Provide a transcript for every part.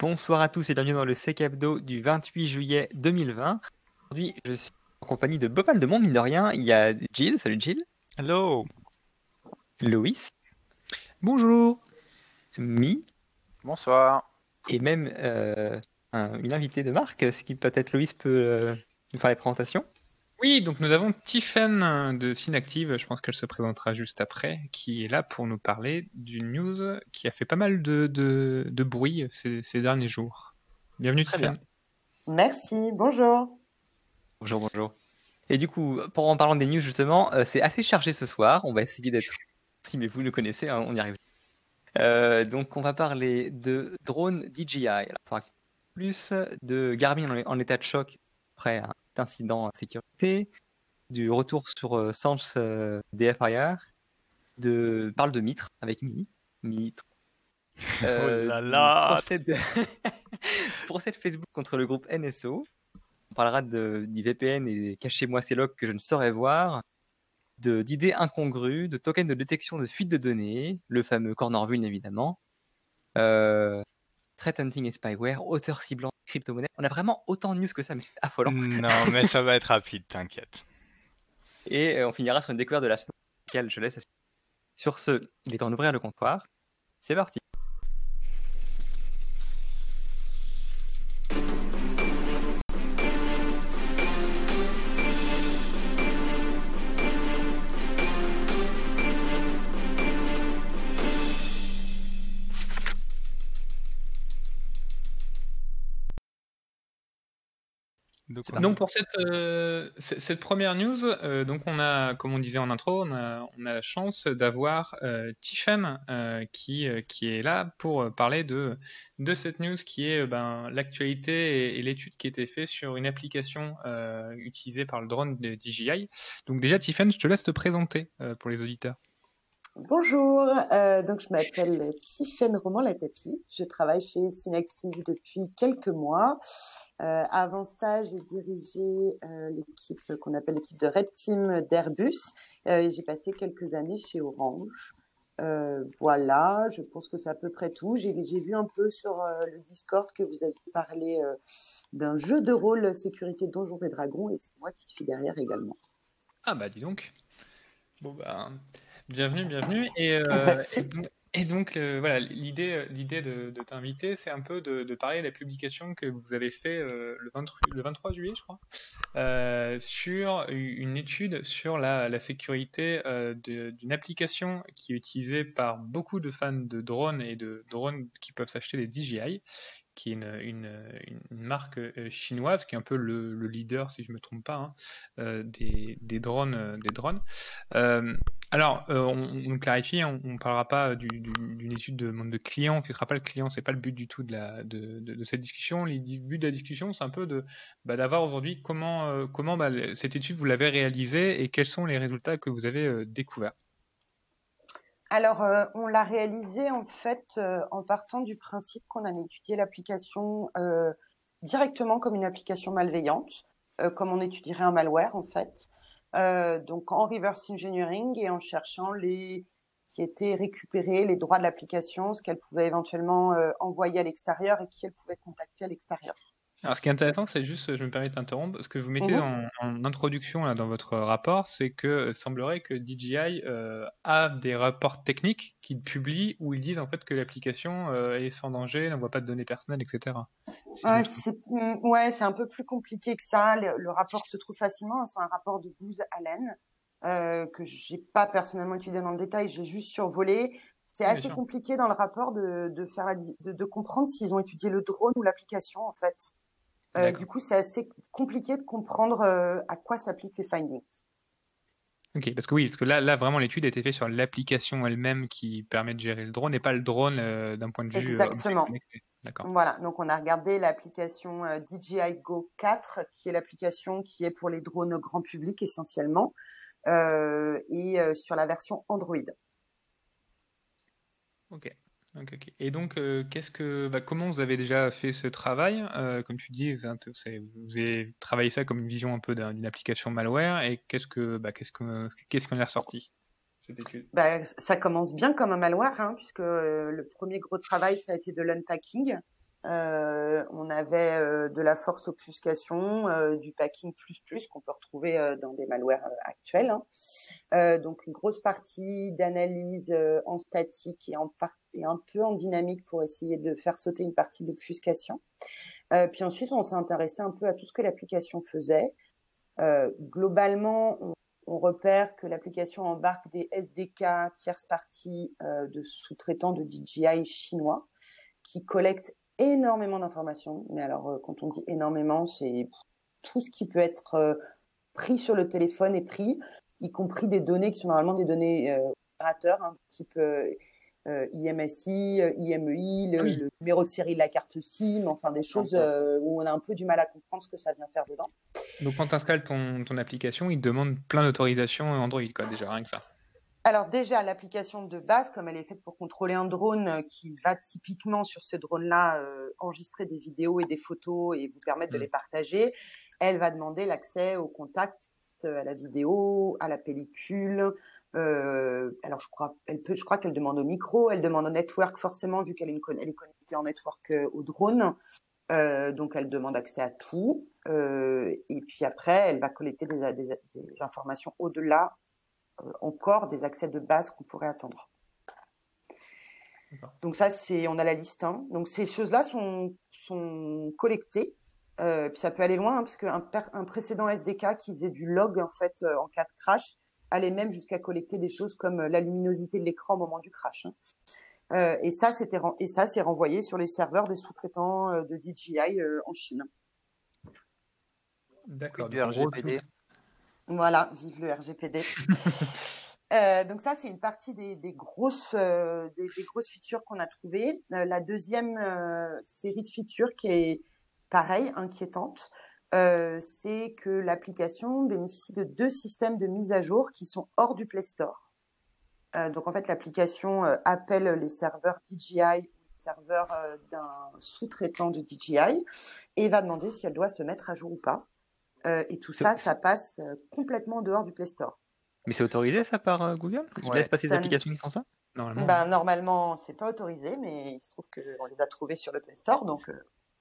Bonsoir à tous et bienvenue dans le Sec Hebdo du 28 juillet 2020. Aujourd'hui, je suis en compagnie de Bopal de Mont, mine de rien. Il y a Jill, salut Jill. Hello. Loïs. Bonjour. Mi. Bonsoir. Et même euh, un- une invitée de marque, ce qui peut-être Loïs peut euh, nous faire les présentations. Oui, donc nous avons Tiffen euh, de Synactive, je pense qu'elle se présentera juste après, qui est là pour nous parler d'une news qui a fait pas mal de, de, de bruit ces, ces derniers jours. Bienvenue Très Tiffen. Merci, bonjour. Bonjour, bonjour. Et du coup, pour en parlant des news justement, euh, c'est assez chargé ce soir. On va essayer d'être. Si, mais vous le connaissez, hein, on y arrive. Euh, donc, on va parler de drone DJI. Alors, plus de Garmin en, en état de choc après un incident en sécurité, du retour sur euh, Sense euh, DFIR, de parle de Mitre avec Mi, Mitre. Oh là là. Procès de... procès de Facebook contre le groupe NSO. On parlera de, du VPN et cachez-moi ces logs que je ne saurais voir, d'idées incongrues, de tokens de détection de fuite de données, le fameux corner vuln évidemment, euh, threat hunting et spyware, auteur ciblant, crypto-monnaie. On a vraiment autant de news que ça, mais c'est affolant. Non, mais ça va être rapide, t'inquiète. Et euh, on finira sur une découverte de la semaine, laquelle je laisse. à- Sur ce, il est temps d'ouvrir le comptoir. C'est parti. Donc, pour cette, euh, cette première news, euh, donc on a, comme on disait en intro, on a, on a la chance d'avoir euh, Tiffen euh, qui, euh, qui est là pour euh, parler de, de cette news qui est euh, ben, l'actualité et, et l'étude qui a été faite sur une application euh, utilisée par le drone de DJI. Donc déjà Tiffen, je te laisse te présenter euh, pour les auditeurs. Bonjour, euh, donc je m'appelle Tiffaine Roman Latapi. Je travaille chez Synactive depuis quelques mois. Euh, avant ça, j'ai dirigé euh, l'équipe qu'on appelle l'équipe de Red Team d'Airbus. J'ai passé quelques années chez Orange. Voilà, je pense que c'est à peu près tout. J'ai vu un peu sur le Discord que vous aviez parlé d'un jeu de rôle sécurité Donjons et Dragons et c'est moi qui suis derrière également. Ah bah dis donc. Bon bah bienvenue, bienvenue. Et, euh, et donc, et donc, euh, voilà, l'idée, euh, l'idée de, de t'inviter, c'est un peu de, de parler de la publication que vous avez fait euh, le, 23, le 23 juillet, je crois, euh, sur une étude sur la, la sécurité d'une application qui est utilisée par beaucoup de fans de drones et de drones qui peuvent s'acheter des DJI qui est une, une, une- une marque chinoise qui est un peu le, le leader, si je me trompe pas, hein, euh, des, des drones. Des drones. Euh, alors, euh, on, clarifie, on, on parlera pas du- d'une étude de monde de clients, qui sera pas le client, c'est pas le but du tout de, cette discussion. Le but de la discussion, c'est un peu bah, d'avoir aujourd'hui comment, euh, bah, cette étude vous l'avez réalisée et quels sont les résultats que vous avez euh, découverts. Alors, euh, on l'a réalisé en fait euh, en partant du principe qu'on allait étudier l'application euh, directement comme une application malveillante, euh, comme on étudierait un malware en fait. Euh, donc en reverse engineering et en cherchant les qui étaient récupérés, les droits de l'application, ce qu'elle pouvait éventuellement euh, envoyer à l'extérieur et qui elle pouvait contacter à l'extérieur. Alors, ce qui est intéressant, c'est juste, je me permets de t'interrompre, ce que vous mettez Mhm. en, en introduction là, dans votre rapport, c'est que euh, semblerait que DJI euh, a des rapports techniques qu'ils publient où ils disent en fait que l'application euh, est sans danger, n'envoie pas de données personnelles, etc. Trompe. c'est mm, ouais, c'est un peu plus compliqué que ça. Le, le rapport se trouve facilement. C'est un rapport de Booz Allen euh, que j'ai pas personnellement étudié dans le détail. J'ai juste survolé. C'est assez compliqué dans le rapport de, de faire la, di- de, de comprendre s'ils ont étudié le drone ou l'application en fait. Euh, du coup, c'est assez compliqué de comprendre euh, à quoi s'appliquent les findings. Ok, parce que oui, parce que là, là vraiment, l'étude a été faite sur l'application elle-même qui permet de gérer le drone et pas le drone euh, d'un point de vue Exactement. D'accord. Voilà, donc on a regardé l'application DJI Go 4, qui est l'application qui est pour les drones grand public essentiellement, et sur la version Android. Ok. Et donc, euh, qu'est-ce que, bah, comment vous avez déjà fait ce travail? Euh, comme tu dis, vous avez, travaillé ça comme une vision un peu d'un- d'une application malware. Et qu'est-ce que, bah, qu'est-ce que, qu'est-ce qu'on est ressorti cette étude? Bah, ça commence bien comme un malware, hein, puisque euh, le premier gros travail, ça a été de l'unpacking. Euh, on avait euh, de la force obfuscation, euh, du packing plus plus qu'on peut retrouver dans des malwares actuels. Hein. donc une grosse partie d'analyse en statique et, en et un peu en dynamique pour essayer de faire sauter une partie d'obfuscation. puis ensuite, on s'est intéressé un peu à tout ce que l'application faisait. globalement, on, on repère que l'application embarque des SDK tierce parties de sous-traitants de DJI chinois qui collectent énormément d'informations. Mais alors, euh, quand on dit énormément, c'est tout ce qui peut être euh, pris sur le téléphone est pris, y compris des données qui sont normalement des données euh, opérateurs, hein, type IMSI, IMEI, le, le, numéro de série de la carte SIM, enfin des choses où on a un peu du mal à comprendre ce que ça vient faire dedans. Donc quand tu installes ton, ton application, il te demande plein d'autorisations Android, quoi, déjà, rien que ça. Alors déjà, l'application de base, comme elle est faite pour contrôler un drone euh, qui va typiquement sur ces drones-là euh, enregistrer des vidéos et des photos et vous permettre de mmh. les partager, elle va demander l'accès au contact, euh, à la vidéo, à la pellicule. alors je crois, elle peut, je crois qu'elle demande au micro, elle demande au network forcément vu qu'elle est, est, connectée en network au drone. donc elle demande accès à tout. et puis après, elle va collecter des, des informations au-delà euh, encore des accès de base qu'on pourrait attendre. Donc ça, c'est, on a la liste. Hein. Donc ces choses-là sont, sont collectées. Euh, puis ça peut aller loin, hein, parce qu'un un précédent SDK qui faisait du log en fait euh, en cas de crash allait même jusqu'à collecter des choses comme la luminosité de l'écran au moment du crash. Hein. et ça, c'était et ça, c'est renvoyé sur les serveurs des sous-traitants de DJI en Chine. D'accord. Du RGPD. Voilà, vive le RGPD. Euh, donc ça, c'est une partie des, grosses, euh, des, grosses features qu'on a trouvées. Euh, la deuxième série de features qui est pareil, inquiétante, c'est que l'application bénéficie de deux systèmes de mise à jour qui sont hors du Play Store. donc en fait, l'application appelle les serveurs DJI ou les serveurs d'un sous-traitant de DJI et va demander si elle doit se mettre à jour ou pas. Euh, et tout ça, ça passe euh, complètement en dehors du Play Store. Mais c'est autorisé ça par euh, Google? Ils laissent passer des applications qui font ça Normalement, ben, normalement c'est pas autorisé, mais il se trouve qu'on les a trouvés sur le Play Store. Donc,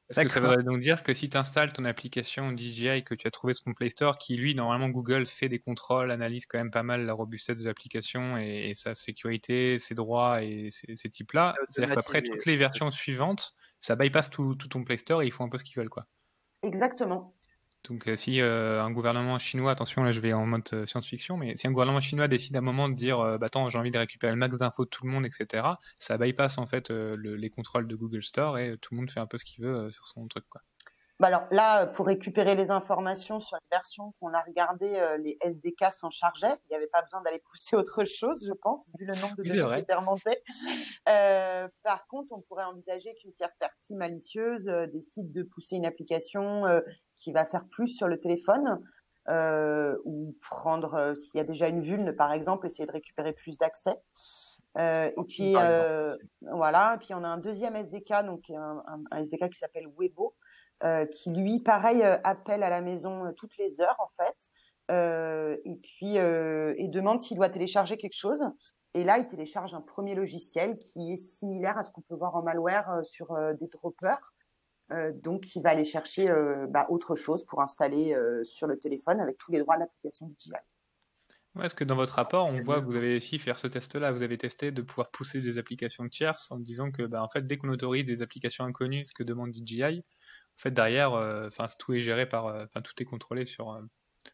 Est-ce que ça voudrait donc dire que si tu installes ton application DJI que tu as trouvé sur ton Play Store, qui lui, normalement, Google fait des contrôles, analyse quand même pas mal la robustesse de l'application et, sa sécurité, ses droits et ces, types-là, c'est-à-dire qu'après toutes les versions suivantes, ça bypass tout, tout, ton Play Store et ils font un peu ce qu'ils veulent. quoi. Exactement. Donc euh, si euh, un gouvernement chinois, attention là je vais en mode euh, science-fiction, mais si un gouvernement chinois décide à un moment de dire bah attends j'ai envie de récupérer le max d'infos de tout le monde, etc., ça bypass en fait les contrôles de Google Store et tout le monde fait un peu ce qu'il veut sur son truc quoi. Bah alors là, pour récupérer les informations sur les versions qu'on a regardées, les SDK s'en chargeaient. Il n'y avait pas besoin d'aller pousser autre chose, je pense, vu le nombre de données qui étaient remontées. par contre, on pourrait envisager qu'une tierce partie malicieuse décide de pousser une application qui va faire plus sur le téléphone euh, ou prendre euh, s'il y a déjà une vulne par exemple essayer de récupérer plus d'accès euh, et puis euh, voilà et puis on a un deuxième SDK donc un, un, SDK qui s'appelle Webo euh, qui lui pareil appelle à la maison toutes les heures en fait et puis et demande s'il doit télécharger quelque chose. Et là il télécharge un premier logiciel qui est similaire à ce qu'on peut voir en malware sur des droppers. Euh, donc, il va aller chercher euh, bah, autre chose pour installer euh, sur le téléphone avec tous les droits de l'application DJI. Ouais, est-ce que dans votre rapport, on voit que vous avez aussi fait ce test-là, vous avez testé de pouvoir pousser des applications tierces en disant que, bah, en fait, dès qu'on autorise des applications inconnues, ce que demande DJI, en fait, derrière, enfin, tout est géré par, enfin, tout est contrôlé sur,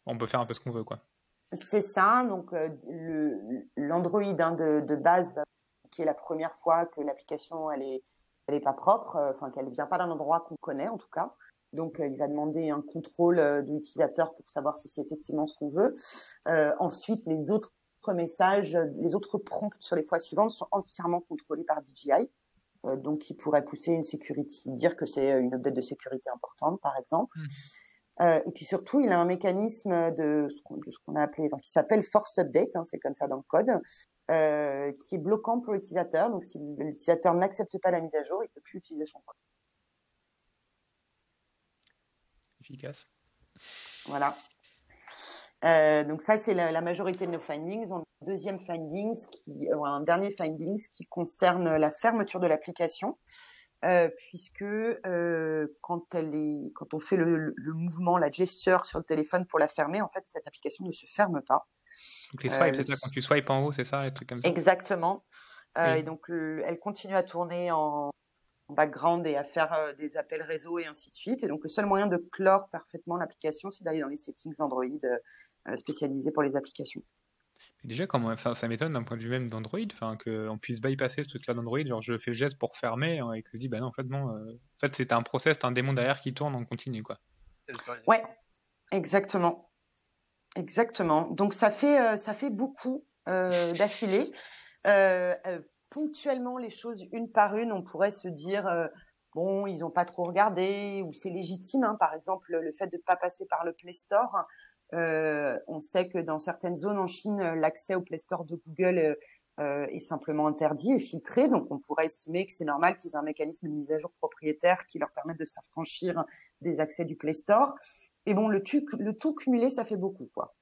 on peut faire un peu ce qu'on veut, quoi. C'est ça. Donc, l'Android hein, de, base qui est la première fois que l'application elle est elle n'est pas propre, euh, enfin qu'elle vient pas d'un endroit qu'on connaît en tout cas. Donc, euh, il va demander un contrôle euh, de l'utilisateur pour savoir si c'est effectivement ce qu'on veut. ensuite, les autres messages, les autres prompts sur les fois suivantes sont entièrement contrôlés par DJI. Donc, il pourrait pousser une sécurité, dire que c'est une update de sécurité importante, par exemple. Mmh. et puis surtout, il a un mécanisme de ce qu'on a appelé, qui s'appelle Force Update, hein, c'est comme ça dans le code, euh, qui est bloquant pour l'utilisateur. Donc, si l'utilisateur n'accepte pas la mise à jour, il ne peut plus utiliser son code. Efficace. Voilà. Euh, donc ça, c'est la, majorité de nos findings. On a un deuxième findings, qui, euh, un dernier findings qui concerne la fermeture de l'application. puisque quand elle est, quand on fait le, le, mouvement, la gesture sur le téléphone pour la fermer, en fait, cette application ne se ferme pas. Donc les swipes, c'est ça, quand tu swipes en haut, c'est ça, les trucs comme ça? Exactement. Et donc elle continue à tourner en, background et à faire des appels réseau et ainsi de suite. Et donc le seul moyen de clore parfaitement l'application, c'est d'aller dans les settings Android spécialisés pour les applications. Déjà, comment, enfin, ça m'étonne d'un point de vue même d'Android, enfin, qu'on puisse bypasser ce truc-là d'Android, genre je fais le geste pour fermer hein, et que je dis, bah non, en fait, non, euh, en fait, c'est un process, un démon derrière qui tourne en continu, quoi. Ouais, exactement. Exactement. Donc ça fait, euh, ça fait beaucoup euh, d'affilée. ponctuellement, les choses une par une, on pourrait se dire, bon, ils n'ont pas trop regardé, ou c'est légitime. Hein. par exemple, le fait de ne pas passer par le Play Store, euh, on sait que dans certaines zones en Chine, l'accès au Play Store de Google euh, est simplement interdit et filtré. Donc, on pourrait estimer que c'est normal qu'ils aient un mécanisme de mise à jour propriétaire qui leur permette de s'affranchir des accès du Play Store. Et bon, le, le tout cumulé, ça fait beaucoup, quoi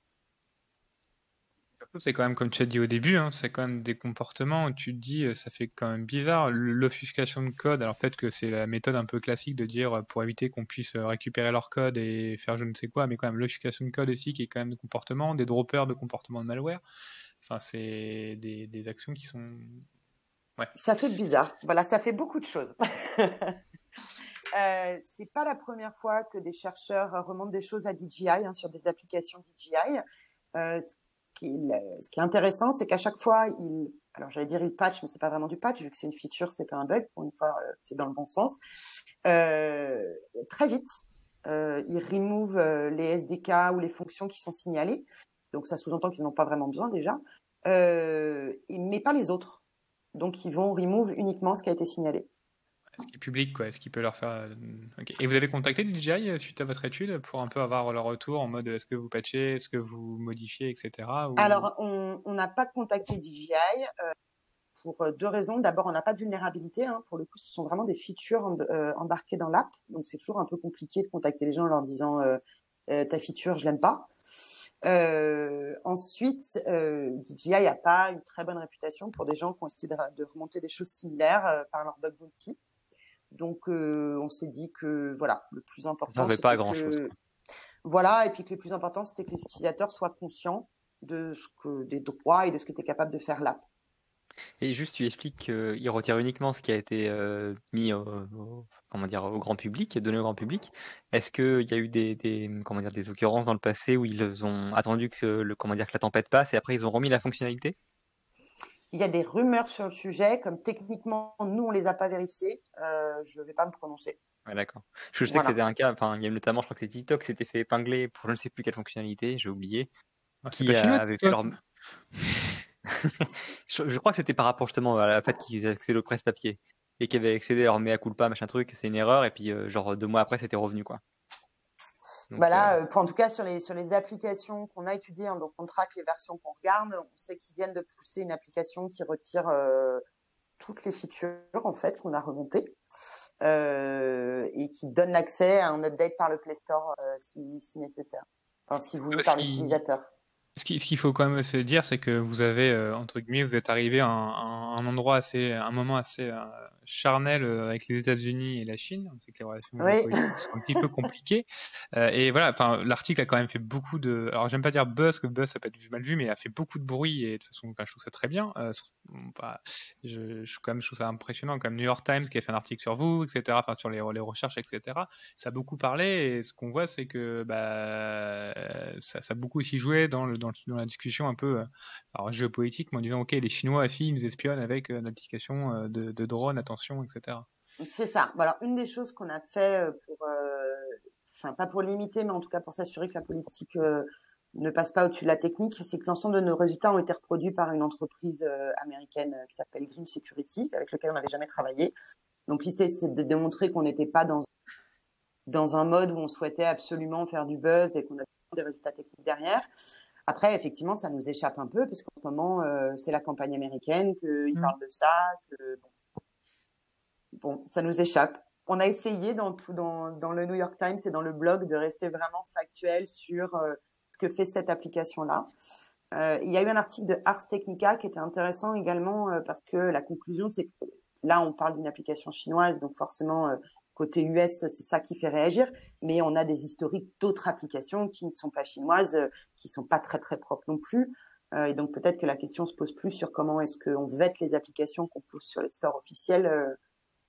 c'est quand même, comme tu as dit au début, hein, c'est quand même des comportements où tu te dis, euh, ça fait quand même bizarre. L'offuscation de code, alors peut-être que c'est la méthode un peu classique de dire, euh, pour éviter qu'on puisse euh, récupérer leur code et faire je ne sais quoi, mais quand même l'offuscation de code aussi, qui est quand même des comportements, des droppers de comportements de malware. Enfin, c'est des, des, actions qui sont. Ouais. Ça fait bizarre. Voilà, ça fait beaucoup de choses. euh, c'est pas la première fois que des chercheurs remontent des choses à DJI hein, sur des applications DJI. Euh, ce qui est intéressant, c'est qu'à chaque fois, il, alors j'allais dire il patch, mais c'est pas vraiment du patch vu que c'est une feature, c'est pas un bug. Pour une fois, euh, c'est dans le bon sens. Euh, très vite, euh, il remove euh, les SDK ou les fonctions qui sont signalées. Donc ça sous-entend qu'ils n'ont pas vraiment besoin déjà, euh, mais pas les autres. Donc ils vont remove uniquement ce qui a été signalé ce qui est public, quoi. Est-ce qu'il peut leur faire. Euh, Et vous avez contacté DJI euh, suite à votre étude pour un peu avoir leur retour en mode est-ce que vous patchez, est-ce que vous modifiez, etc. Alors, on n'a pas contacté DJI euh, pour deux raisons. D'abord, on n'a pas de vulnérabilité. Hein. Pour le coup, ce sont vraiment des features embarquées dans l'app. Donc, c'est toujours un peu compliqué de contacter les gens en leur disant ta feature, je l'aime pas. ensuite, DJI n'a pas une très bonne réputation pour des gens qui ont essayé de, remonter des choses similaires par leur bug bounty. Donc, euh, on s'est dit que voilà, le plus important. c'est pas grand chose. Voilà, et puis que le plus important, c'était que les utilisateurs soient conscients de ce que des droits et de ce que tu es capable de faire là. Et juste, tu expliques qu'il retire uniquement ce qui a été euh, mis au, comment dire, au grand public, donné au grand public. Est-ce qu'il y a eu des, des, comment dire, des occurrences dans le passé où ils ont attendu que, le, comment dire, que la tempête passe et après ils ont remis la fonctionnalité? Il y a des rumeurs sur le sujet, comme techniquement, nous, on les a pas vérifiées. Euh, je ne vais pas me prononcer. Ouais, d'accord. Je sais que c'était un cas, enfin, il y a notamment, je crois que c'est TikTok qui s'était fait épingler pour je ne sais plus quelle fonctionnalité, j'ai oublié. Ah, qui avait fait leur... je, crois que c'était par rapport justement à la fait qu'ils accédaient au presse-papier et qu'ils avaient accédé à leur mea culpa, machin truc, c'est une erreur, et puis euh, genre deux mois après, c'était revenu, quoi. Voilà, euh, euh, pour, en tout cas sur les sur les applications qu'on a étudiées, hein, donc on traque les versions qu'on regarde, on sait qu'ils viennent de pousser une application qui retire euh, toutes les features en fait qu'on a remontées et qui donne l'accès à un update par le Play Store si, si nécessaire, enfin si voulu par l'utilisateur. Ce qu'il faut quand même se dire, c'est que vous avez, euh, entre guillemets, vous êtes arrivé à un, un, endroit assez, un moment assez euh, charnel euh, avec les États-Unis et la Chine. On sait que les relations sont un petit peu compliquées. et voilà, enfin, l'article a quand même fait beaucoup de. Alors, j'aime pas dire buzz, que buzz ça peut être mal vu, mais il a fait beaucoup de bruit et de toute façon, je trouve ça très bien. Bah, je, je, quand même, je trouve ça impressionnant, comme New York Times qui a fait un article sur vous, etc. Enfin, sur les, les recherches, etc. Ça a beaucoup parlé et ce qu'on voit, c'est que bah, ça, ça a beaucoup aussi joué dans le dans, la discussion un peu euh, alors, géopolitique, mais en disant, OK, les Chinois aussi, ils nous espionnent avec euh, application euh, de, de drone, attention, etc. C'est ça. Alors, une des choses qu'on a fait enfin, pas pour limiter, mais en tout cas pour s'assurer que la politique ne passe pas au-dessus de la technique, c'est que l'ensemble de nos résultats ont été reproduits par une entreprise américaine qui s'appelle Grim Security, avec laquelle on n'avait jamais travaillé. Donc l'idée, c'est de démontrer qu'on n'était pas dans dans un mode où on souhaitait absolument faire du buzz et qu'on avait des résultats techniques derrière. Après, effectivement, ça nous échappe un peu, parce qu'en ce moment, euh, c'est la campagne américaine, qu'ils mmh. parlent de ça, que bon. ça nous échappe. On a essayé dans, tout, dans, dans le New York Times et dans le blog de rester vraiment factuel sur euh, ce que fait cette application-là. Euh, il y a eu un article de Ars Technica qui était intéressant également parce que la conclusion, c'est que là, on parle d'une application chinoise, donc forcément, côté US, c'est ça qui fait réagir. Mais on a des historiques d'autres applications qui ne sont pas chinoises, qui sont pas très très propres non plus. et donc peut-être que la question se pose plus sur comment est-ce qu'on vête les applications qu'on pousse sur les stores officiels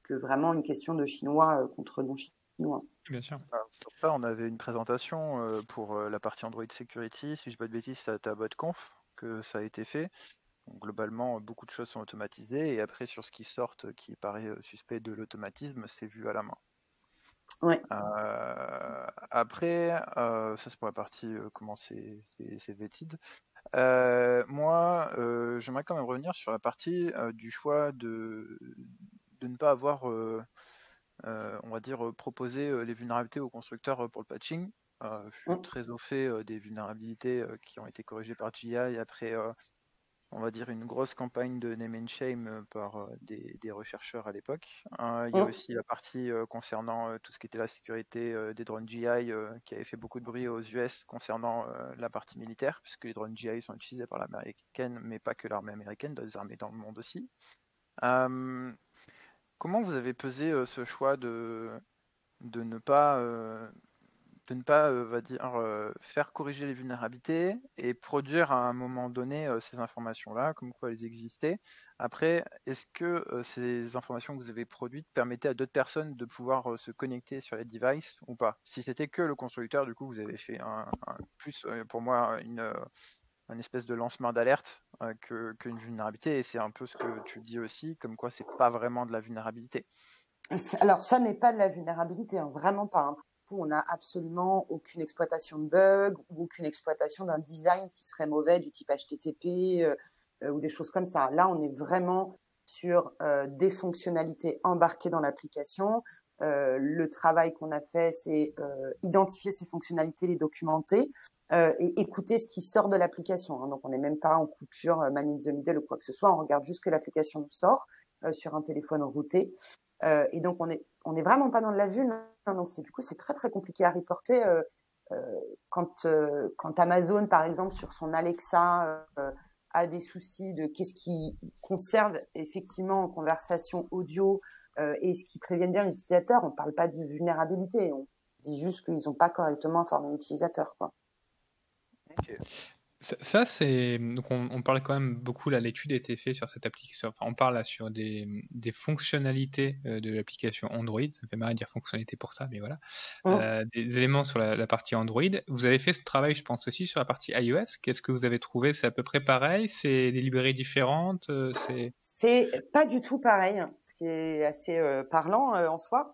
que vraiment une question de chinois contre non chinois. Bien sûr. sur ça, on avait une présentation pour la partie Android Security. Si je ne dis pas de bêtises, c'est à BotConf que ça a été fait globalement, beaucoup de choses sont automatisées et après sur ce qui sort qui paraît suspect de l'automatisme, c'est vu à la main. Ouais. après, ça c'est pour la partie comment c'est vétide. moi, j'aimerais quand même revenir sur la partie du choix de, de ne pas avoir, on va dire, proposé les vulnérabilités aux constructeurs pour le patching. je suis très au fait des vulnérabilités qui ont été corrigées par GI après on va dire, une grosse campagne de name and shame euh, par euh, des, rechercheurs à l'époque. Hein, il y a aussi la partie euh, concernant tout ce qui était la sécurité des drones GI qui avait fait beaucoup de bruit aux US concernant la partie militaire, puisque les drones GI sont utilisés par l'armée américaine, mais pas que l'armée américaine, d'autres armées dans le monde aussi. comment vous avez pesé ce choix de, de ne pas de ne pas dire, faire corriger les vulnérabilités et produire à un moment donné ces informations-là, comme quoi elles existaient. Après, est-ce que ces informations que vous avez produites permettaient à d'autres personnes de pouvoir se connecter sur les devices ou pas? Si c'était que le constructeur, du coup, vous avez fait plus, pour moi, une, espèce de lancement d'alerte qu'une vulnérabilité, et c'est un peu ce que tu dis aussi, comme quoi c'est pas vraiment de la vulnérabilité. Alors ça n'est pas de la vulnérabilité, hein, vraiment pas. Hein on n'a absolument aucune exploitation de bugs ou aucune exploitation d'un design qui serait mauvais du type HTTP euh, euh, ou des choses comme ça. Là, on est vraiment sur euh, des fonctionnalités embarquées dans l'application. le travail qu'on a fait, c'est identifier ces fonctionnalités, les documenter et écouter ce qui sort de l'application. Hein. Donc, on n'est même pas en coupure man in the middle ou quoi que ce soit. On regarde juste que l'application sort sur un téléphone routé. Et donc, on est on n'est vraiment pas dans de la vue. donc c'est du coup c'est très très compliqué à reporter. Euh, euh, quand euh, quand Amazon par exemple sur son Alexa a des soucis de qu'est-ce qui conserve effectivement en conversation audio et ce qui prévienne bien l'utilisateur, on ne parle pas de vulnérabilité, on dit juste qu'ils n'ont pas correctement informé l'utilisateur. Quoi. Ça, c'est. Donc, on, parle quand même beaucoup, là, l'étude a été faite sur cette application. Enfin, on parle là sur des, des fonctionnalités euh, de l'application Android. Ça me fait marrer de dire fonctionnalité pour ça, mais voilà. Oh. Euh, des éléments sur la, partie Android. Vous avez fait ce travail, je pense, aussi sur la partie iOS. Qu'est-ce que vous avez trouvé? C'est à peu près pareil? C'est des librairies différentes? Euh, C'est. C'est pas du tout pareil, ce qui est assez parlant en soi.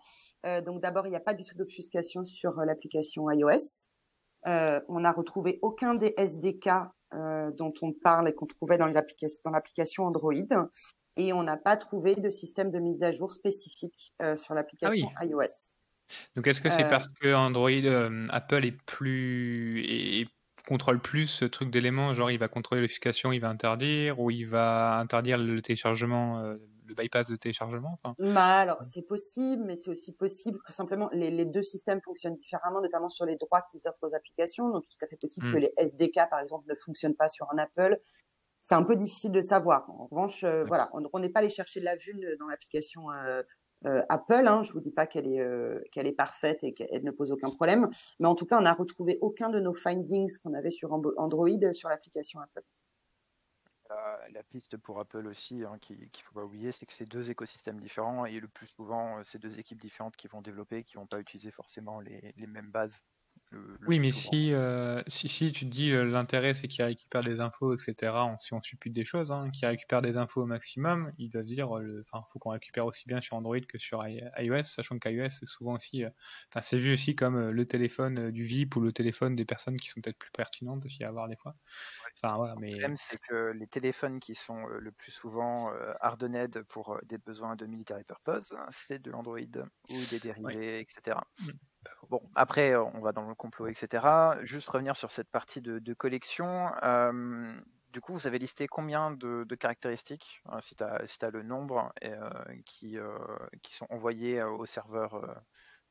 donc, d'abord, il n'y a pas du tout d'obfuscation sur l'application iOS. Euh, on n'a retrouvé aucun des SDK euh, dont on parle et qu'on trouvait dans l'application Android. Et on n'a pas trouvé de système de mise à jour spécifique euh, sur l'application ah iOS. Donc est-ce que c'est parce que Android, Apple est plus et contrôle plus ce truc d'éléments, genre il va contrôler l'efficacité, il va interdire, ou il va interdire le téléchargement le bypass de téléchargement enfin... bah, alors c'est possible, mais c'est aussi possible que simplement les, les, deux systèmes fonctionnent différemment, notamment sur les droits qu'ils offrent aux applications. Donc tout à fait possible que hmm. les SDK par exemple ne fonctionnent pas sur un Apple. C'est un peu difficile de savoir. En revanche, euh, voilà, on n'est pas allé chercher de la vue dans l'application euh, euh, Apple. Hein. Je vous dis pas qu'elle est euh, qu'elle est parfaite et qu'elle ne pose aucun problème, mais en tout cas, on n'a retrouvé aucun de nos findings qu'on avait sur Android sur l'application Apple la, piste pour Apple aussi, hein, qu'il ne faut pas oublier, c'est que c'est deux écosystèmes différents et le plus souvent, euh, c'est deux équipes différentes qui vont développer, qui vont pas utiliser forcément les mêmes bases oui, mais si, euh, si, si tu te dis euh, l'intérêt c'est qu'il récupère des infos, etc., si on suppute des choses, hein, qu'il récupère des infos au maximum, ils doivent dire, euh, enfin, faut qu'on récupère aussi bien sur Android que sur iOS, sachant qu'iOS c'est souvent aussi, enfin, c'est vu aussi comme le téléphone du VIP ou le téléphone des personnes qui sont peut-être plus pertinentes aussi à avoir des fois. Enfin, mais... Le problème c'est que les téléphones qui sont le plus souvent hardened pour des besoins de military purpose, c'est de l'Android ou des dérivés, etc. Bon, après, on va dans le complot, etc. Juste revenir sur cette partie de, collection. Euh, du coup, vous avez listé combien de, caractéristiques, hein, si tu as, le nombre, euh, qui, euh, sont envoyés au serveur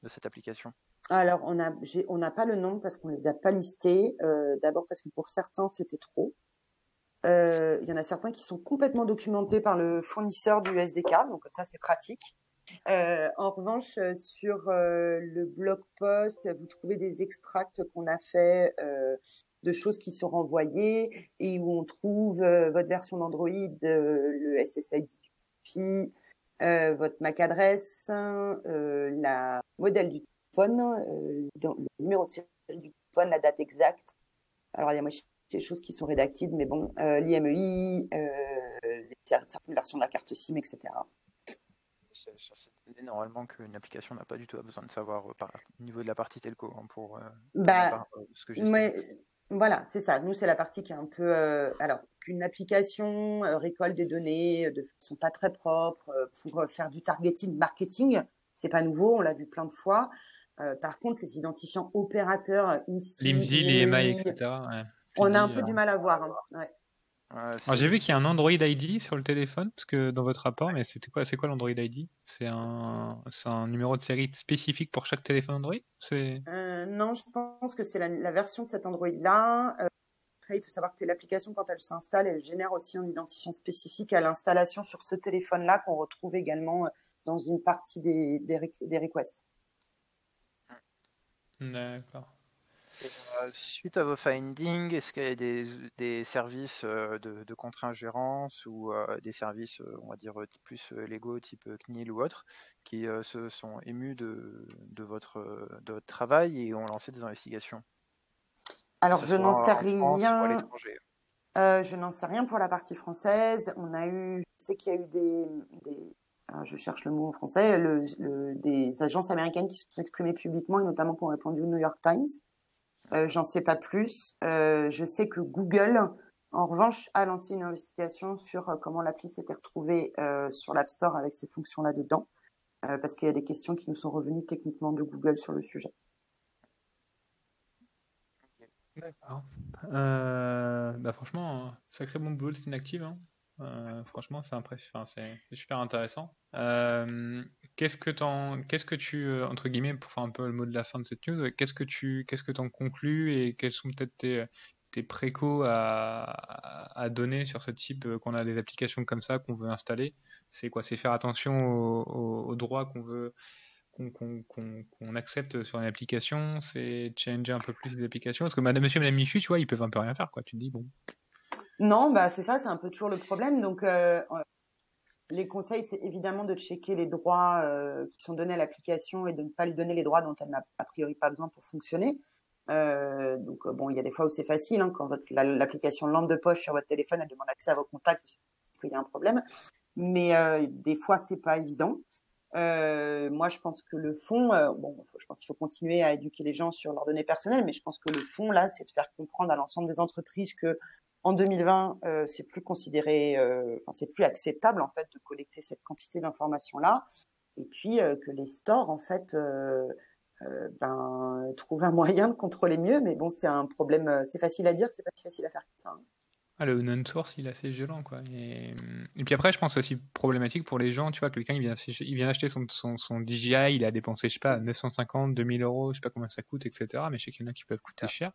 de cette application? Alors, on n'a pas le nombre parce qu'on les a pas listés. D'abord parce que pour certains, c'était trop. il y en a certains qui sont complètement documentés par le fournisseur du SDK, donc ça c'est pratique. En revanche, sur le blog post, vous trouvez des extracts qu'on a fait de choses qui sont renvoyées et où on trouve votre version d'Android, le SSID du votre MAC adresse, la modèle du téléphone, le numéro de téléphone, la date exacte. Alors il y a des choses qui sont rédactées, mais bon, l'IMEI, certaines versions de la carte SIM, etc normalement qu'une application n'a pas du tout besoin de savoir au niveau de la partie telco hein, pour bah, ce que j'ai voilà, c'est ça. Nous, c'est la partie qui est un peu. Euh, alors, qu'une application euh, récolte des données euh, de façon pas très propre pour faire du targeting marketing, c'est pas nouveau, on l'a vu plein de fois. par contre, les identifiants opérateurs, INSI, les EMI, etc. On a un peu du mal à voir. Hein. Ouais. J'ai vu qu'il y a un Android ID sur le téléphone, parce que dans votre rapport, mais c'était quoi C'est quoi l'Android ID C'est un, un numéro de série spécifique pour chaque téléphone Android? Euh, Non, je pense que c'est la, version de cet Android-là. Euh, après, il faut savoir que l'application, quand elle s'installe, elle génère aussi un identifiant spécifique à l'installation sur ce téléphone-là qu'on retrouve également euh, dans une partie des, des, des requests. D'accord. Euh, suite à vos findings, est-ce qu'il y a des, des services euh, de, de contre-ingérence ou euh, des services, on va dire, plus légaux, type CNIL ou autre, qui se sont émus de, de, votre, de votre travail et ont lancé des investigations? Alors, je n'en sais rien. je n'en sais rien pour la partie française. On a eu, je sais qu'il y a eu des, des je cherche le mot en français, le, des agences américaines qui se sont exprimées publiquement et notamment qui ont répondu au New York Times. Euh, j'en sais pas plus. Euh, je sais que Google, en revanche, a lancé une investigation sur euh, comment l'appli s'était retrouvée sur l'App Store avec ces fonctions-là dedans, parce qu'il y a des questions qui nous sont revenues techniquement de Google sur le sujet. Bah franchement, sacré bon boulot c'est Inactive. Hein. Franchement, c'est impressionnant, c'est super intéressant. Qu'est-ce que tu, euh, entre guillemets, pour faire un peu le mot de la fin de cette news, qu'est-ce que tu, qu'est-ce que t'en conclus et quels sont peut-être tes, tes précos à, donner sur ce type qu'on a des applications comme ça qu'on veut installer? C'est quoi? C'est faire attention aux, droits qu'on veut qu'on accepte sur une application, c'est changer un peu plus les applications? Parce que madame, monsieur, madame Michu, tu vois, ils peuvent un peu rien faire, quoi. Tu te dis, bon, non, bah c'est ça, c'est un peu toujours le problème. Donc, euh, les conseils, c'est évidemment de checker les droits euh, qui sont donnés à l'application et de ne pas lui donner les droits dont elle n'a a priori pas besoin pour fonctionner. Euh, donc, bon, il y a des fois où c'est facile, hein, quand l'application lampe de poche sur votre téléphone, elle demande accès à vos contacts parce qu'il y a un problème. Mais des fois, c'est pas évident. moi, je pense que le fond, bon, je pense qu'il faut continuer à éduquer les gens sur leurs données personnelles, mais je pense que le fond là, c'est de faire comprendre à l'ensemble des entreprises que en 2020, euh, c'est plus considéré, euh, enfin c'est plus acceptable en fait de collecter cette quantité d'informations là, et puis euh, que les stores en fait ben, trouvent un moyen de contrôler mieux, mais bon c'est un problème, c'est facile à dire, c'est pas si facile à faire ça. Hein. Ah, le non-source, il est assez violent, quoi. Et, et, puis après, je pense aussi problématique pour les gens, tu vois, quelqu'un, il vient, il vient acheter son, son, son, DJI, il a dépensé, je sais pas, 950, 2000 euros, je sais pas combien ça coûte, etc. Mais je sais qu'il y en a qui peuvent coûter cher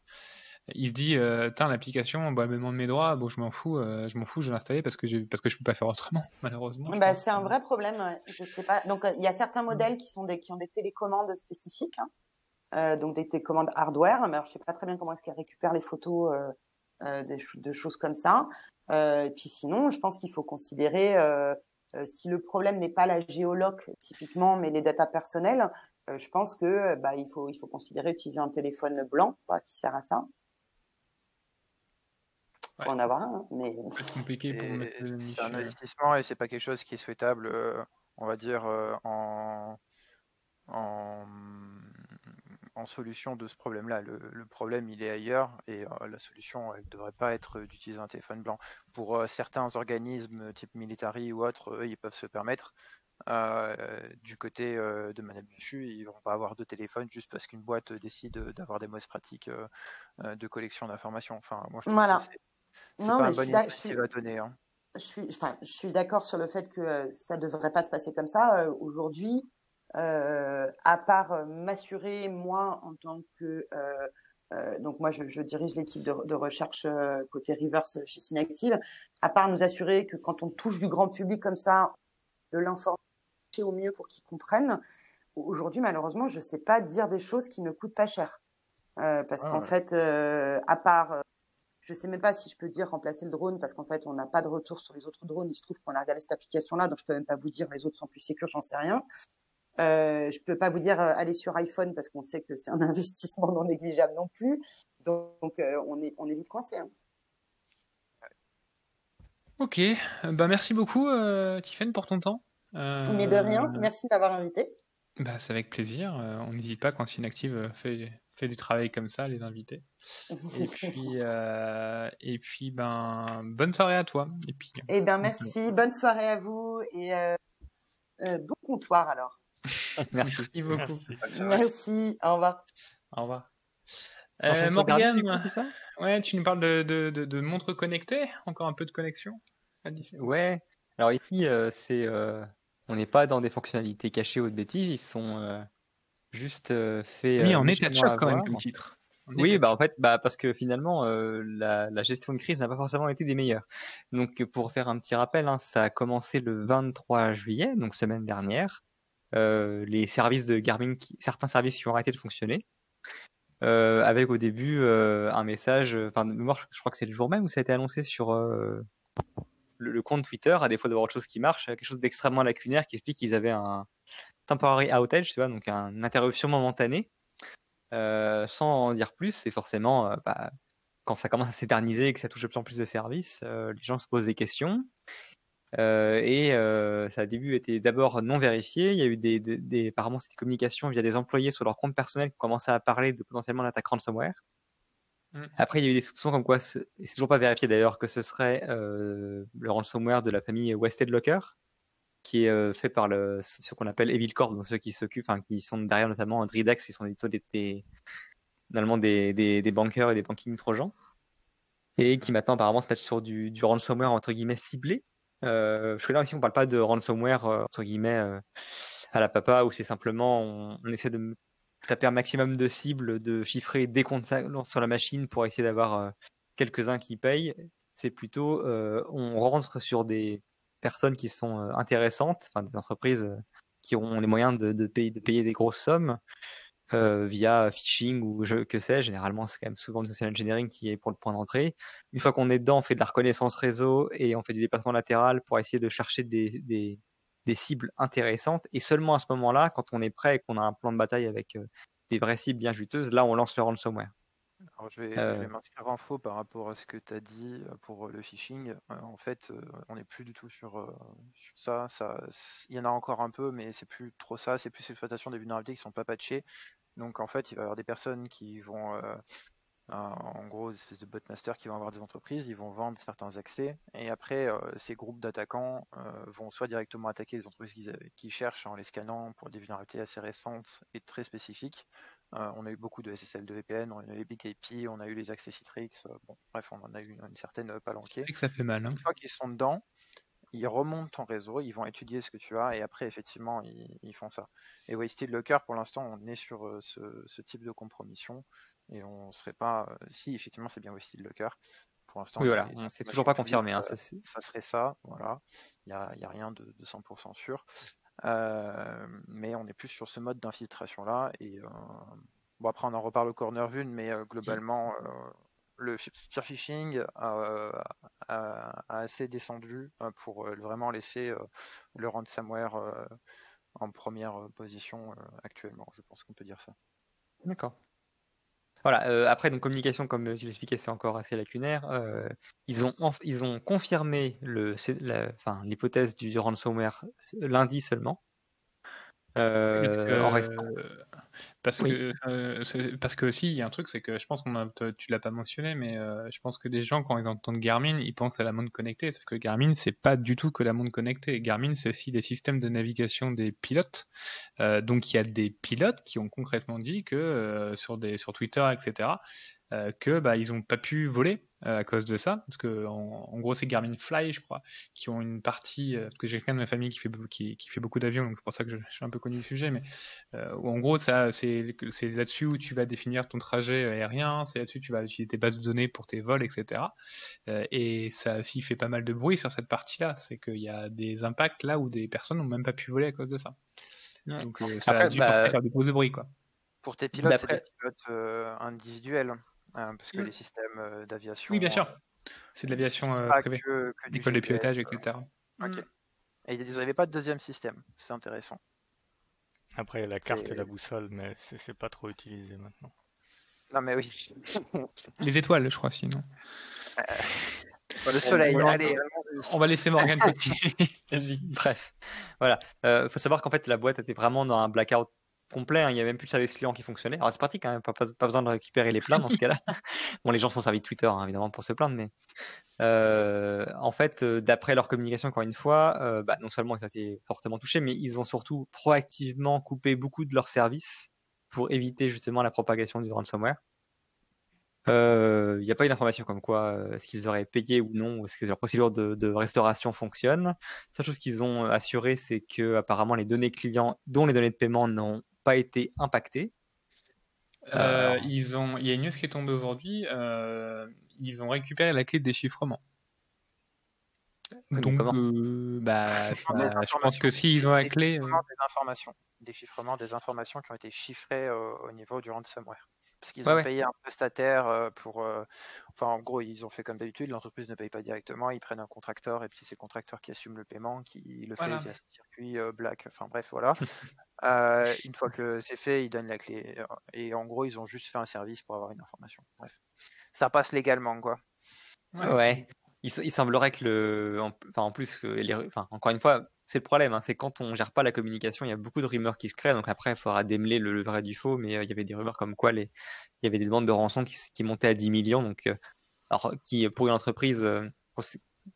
il se dit euh, l'application bah, elle me demande mes droits. Bon je m'en fous euh, je m'en fous je vais l'installer parce que je parce que je peux pas faire autrement malheureusement. Bah, c'est un vrai problème je sais pas. Donc euh, il y a certains modèles qui sont des qui ont des télécommandes spécifiques hein. euh, donc des télécommandes hardware mais alors je sais pas très bien comment est-ce qu'elles récupèrent les photos euh, des de choses comme ça. Et puis sinon je pense qu'il faut considérer si le problème n'est pas la géoloc typiquement mais les datas personnelles je pense que bah, il faut il faut considérer utiliser un téléphone blanc quoi, qui sert à ça faut en avoir un, hein, mais compliqué pour C'est un investissement et c'est pas quelque chose qui est souhaitable, euh, on va dire, euh, en, en, en, solution de ce problème-là. Le, le, problème, il est ailleurs et euh, la solution, elle devrait pas être d'utiliser un téléphone blanc. Pour certains organismes type military ou autres, eux, ils peuvent se permettre. du côté de Madame Michu, ils vont pas avoir de téléphone juste parce qu'une boîte décide d'avoir des mauvaises pratiques de collection d'informations. Enfin, moi, je voilà. que non, mais je suis, donner, hein. je suis, enfin, je suis d'accord sur le fait que euh, ça devrait pas se passer comme ça. Euh, aujourd'hui, euh, à part m'assurer, moi, en tant que donc moi, je, dirige l'équipe de, recherche côté reverse chez Synactive. À part nous assurer que quand on touche du grand public comme ça, de l'informer au mieux pour qu'ils comprennent. Aujourd'hui, malheureusement, je sais pas dire des choses qui ne coûtent pas cher. parce ah qu'en fait, à part je sais même pas si je peux dire remplacer le drone parce qu'en fait, on n'a pas de retour sur les autres drones. Il se trouve qu'on a regardé cette application-là, donc je peux même pas vous dire les autres sont plus sécures, j'en sais rien. Euh, je peux pas vous dire euh, aller sur iPhone parce qu'on sait que c'est un investissement non négligeable non plus. Donc, euh, on est on est vite coincé. Hein. Ok, bah merci beaucoup euh, Tiffen pour ton temps. Mais de rien, merci d'avoir invité. Bah, c'est avec plaisir. on n'hésite pas quand Inactive fait fait du travail comme ça, les invités. Et puis, euh, et puis ben, bonne soirée à toi. Et puis, eh ben, merci, bonne soirée à vous et euh, euh, bon comptoir alors. merci. beaucoup. Merci. au revoir. Au revoir. Euh, Morgane, ouais, tu nous parles de, de, de, de montres connectées, encore un peu de connexion. Ouais. Alors ici, c'est, on n'est pas dans des fonctionnalités cachées ou de bêtises, ils sont juste fait. Oui, en état de choc quand même comme titre. oui, bah en fait, bah parce que finalement, la, la, gestion de crise n'a pas forcément été des meilleures. Donc, pour faire un petit rappel, hein, ça a commencé le 23 juillet, donc semaine dernière. Euh, les services de Garmin, qui, certains services qui ont arrêté de fonctionner, euh, avec au début euh, un message, enfin de mémoire, je crois que c'est le jour même où ça a été annoncé sur le, le, compte Twitter, à défaut d'avoir autre chose qui marche, quelque chose d'extrêmement lacunaire qui explique qu'ils avaient un, temporary outage, tu vois, donc une interruption momentanée. Euh, sans en dire plus, c'est forcément euh, bah, quand ça commence à s'éterniser et que ça touche de plus en plus de services, euh, les gens se posent des questions. et ça a début été d'abord non vérifié. Il y a eu des, des, apparemment des communications via des employés sur leur compte personnel qui commençaient à parler de potentiellement l'attaque ransomware. Mmh. Après, il y a eu des soupçons comme quoi, et c'est toujours pas vérifié d'ailleurs, que ce serait le ransomware de la famille Wested Locker, qui est fait par ce qu'on appelle Evil Corp, donc ceux qui s'occupent, enfin, qui sont derrière notamment Dridex, qui sont des, des, des, des, des bankers et des banking trojans, et qui maintenant apparemment se mettent sur du, du ransomware entre guillemets ciblé. Euh, je là ici on parle pas de ransomware entre guillemets à la papa où c'est simplement on, essaie de taper un maximum de cibles, de chiffrer qu'on lance sur la machine pour essayer d'avoir quelques-uns qui payent. C'est plutôt on rentre sur des personnes qui sont intéressantes, enfin des entreprises qui ont les moyens de, payer, de payer des grosses sommes via phishing ou je, que sais Généralement, c'est quand même souvent le social engineering qui est pour le point d'entrée. Une fois qu'on est dedans, on fait de la reconnaissance réseau et on fait du déplacement latéral pour essayer de chercher des cibles intéressantes. Et seulement à ce moment-là, quand on est prêt et qu'on a un plan de bataille avec des vraies cibles bien juteuses, là, on lance le ransomware. Alors, je vais, euh. m'inscrire en faux par rapport à ce que tu as dit euh, pour euh, le phishing. en fait, on n'est plus du tout sur, ça. ça. Il y en a encore un peu, mais c'est plus trop ça. C'est plus l'exploitation des vulnérabilités qui sont pas patchées. Donc en fait, il va y avoir des personnes qui vont en gros des espèces de botmasters qui vont avoir des entreprises, ils vont vendre certains accès et après ces groupes d'attaquants vont soit directement attaquer les entreprises qui, cherchent en les scannant pour des vulnérabilités assez récentes et très spécifiques. On a eu beaucoup de SSL de VPN, on a eu les Big IP, on a eu les accès Citrix, bon bref on en a eu une, certaine palanquée. que ça fait mal. Hein. Une fois qu'ils sont dedans, ils remontent ton réseau, ils vont étudier ce que tu as et après effectivement ils, font ça. Et Wasted Locker pour l'instant on est sur ce, type de compromission et on serait pas. Euh, si effectivement c'est bien le cœur. Pour l'instant, oui, voilà, c'est toujours pas confirmé. Hein, ça, ça, serait ça, voilà. Il n'y a, y a, rien de, de 100% sûr. Euh, mais on est plus sur ce mode d'infiltration là. Et euh, bon, après, on en reparle au corner vune, mais globalement, le spear phishing a, assez descendu pour vraiment laisser le ransomware en première position actuellement. Je pense qu'on peut dire ça. D'accord. Voilà, euh, après, donc communication, comme je l'expliquais, c'est encore assez lacunaire. Euh, ils, ont ils ont confirmé l'hypothèse du ransomware lundi seulement. Euh, en restant. Parce que, euh, parce que aussi, il y a un truc, c'est que je pense qu'on a, tu l'as pas mentionné, mais euh, je pense que des gens, quand ils entendent Garmin, ils pensent à la montre connectée. Sauf que Garmin, c'est pas du tout que la montre connectée. Garmin, c'est aussi des systèmes de navigation des pilotes. donc, il y a des pilotes qui ont concrètement dit que sur des, sur Twitter, etc., euh, que bah, ils n'ont pas pu voler euh, à cause de ça, parce que en, gros c'est Garmin Fly, je crois, qui ont une partie, euh, parce que j'ai quelqu'un de ma famille qui fait qui, qui fait beaucoup d'avions, donc c'est pour ça que je, suis un peu connu du sujet, mais en gros ça c'est c'est là-dessus où tu vas définir ton trajet aérien, c'est là-dessus où tu vas utiliser tes bases de données pour tes vols, etc. et ça aussi fait pas mal de bruit sur cette partie-là, c'est qu'il y a des impacts là où des personnes n'ont même pas pu voler à cause de ça. Donc ça a dû bah, faire des grosses de bruit quoi. Pour tes pilotes, c'est des pilotes individuels. Hein, parce que les systèmes d'aviation. Oui, bien sûr. C'est de l'aviation privée. Que, que École de pilotage, etc. Ok. Mmh. Et ils n'avaient pas de deuxième système. C'est intéressant. Après, il y a la carte et la boussole, mais c'est pas trop utilisé maintenant. Non, mais oui. Les étoiles, je crois, sinon. le soleil. allez, on va laisser Morgan continuer. Bref, voilà. Il faut savoir qu'en fait, la boîte était vraiment dans un blackout complet, hein, il n'y a même plus de service client qui fonctionnait. Alors c'est pratique, hein, pas, pas, besoin de récupérer les plaintes dans ce cas-là. bon, les gens sont servis de Twitter, hein, évidemment, pour se plaindre, mais euh, en fait, euh, d'après leur communication, encore une fois, euh, bah, non seulement ils ont été fortement touchés, mais ils ont surtout proactivement coupé beaucoup de leurs services pour éviter justement la propagation du ransomware. Il n'y a pas eu d'information comme quoi est-ce qu'ils auraient payé ou non, est-ce que leur procédure de, de restauration fonctionne. La seule chose qu'ils ont assuré, c'est que apparemment les données clients, dont les données de paiement, n'ont pas été impactés. Euh, ils ont, il y a une news qui est tombée aujourd'hui. Euh, ils ont récupéré la clé de déchiffrement. Donc, euh, bah, je pense que s'ils ont la clé, des informations, déchiffrement des informations qui ont été chiffrées au niveau du ransomware. Parce qu'ils ont payé un prestataire pour. enfin, en gros, ils ont fait comme d'habitude. L'entreprise ne paye pas directement. Ils prennent un contracteur et puis c'est le contracteur qui assume le paiement, qui le fait via ce circuit Black. Enfin, bref, voilà. une fois que c'est fait, ils donnent la clé. Et en gros, ils ont juste fait un service pour avoir une information. Bref. Ça passe légalement, quoi. Ouais. Il, semblerait que le. Enfin, en plus, les, enfin, encore une fois, c'est le problème, hein, c'est quand on gère pas la communication, il y a beaucoup de rumeurs qui se créent, donc après il faudra démêler le, vrai du faux, mais euh, il y avait des rumeurs comme quoi les, il y avait des demandes de rançon qui, montaient à 10 millions, donc euh, alors qui pour une entreprise, euh,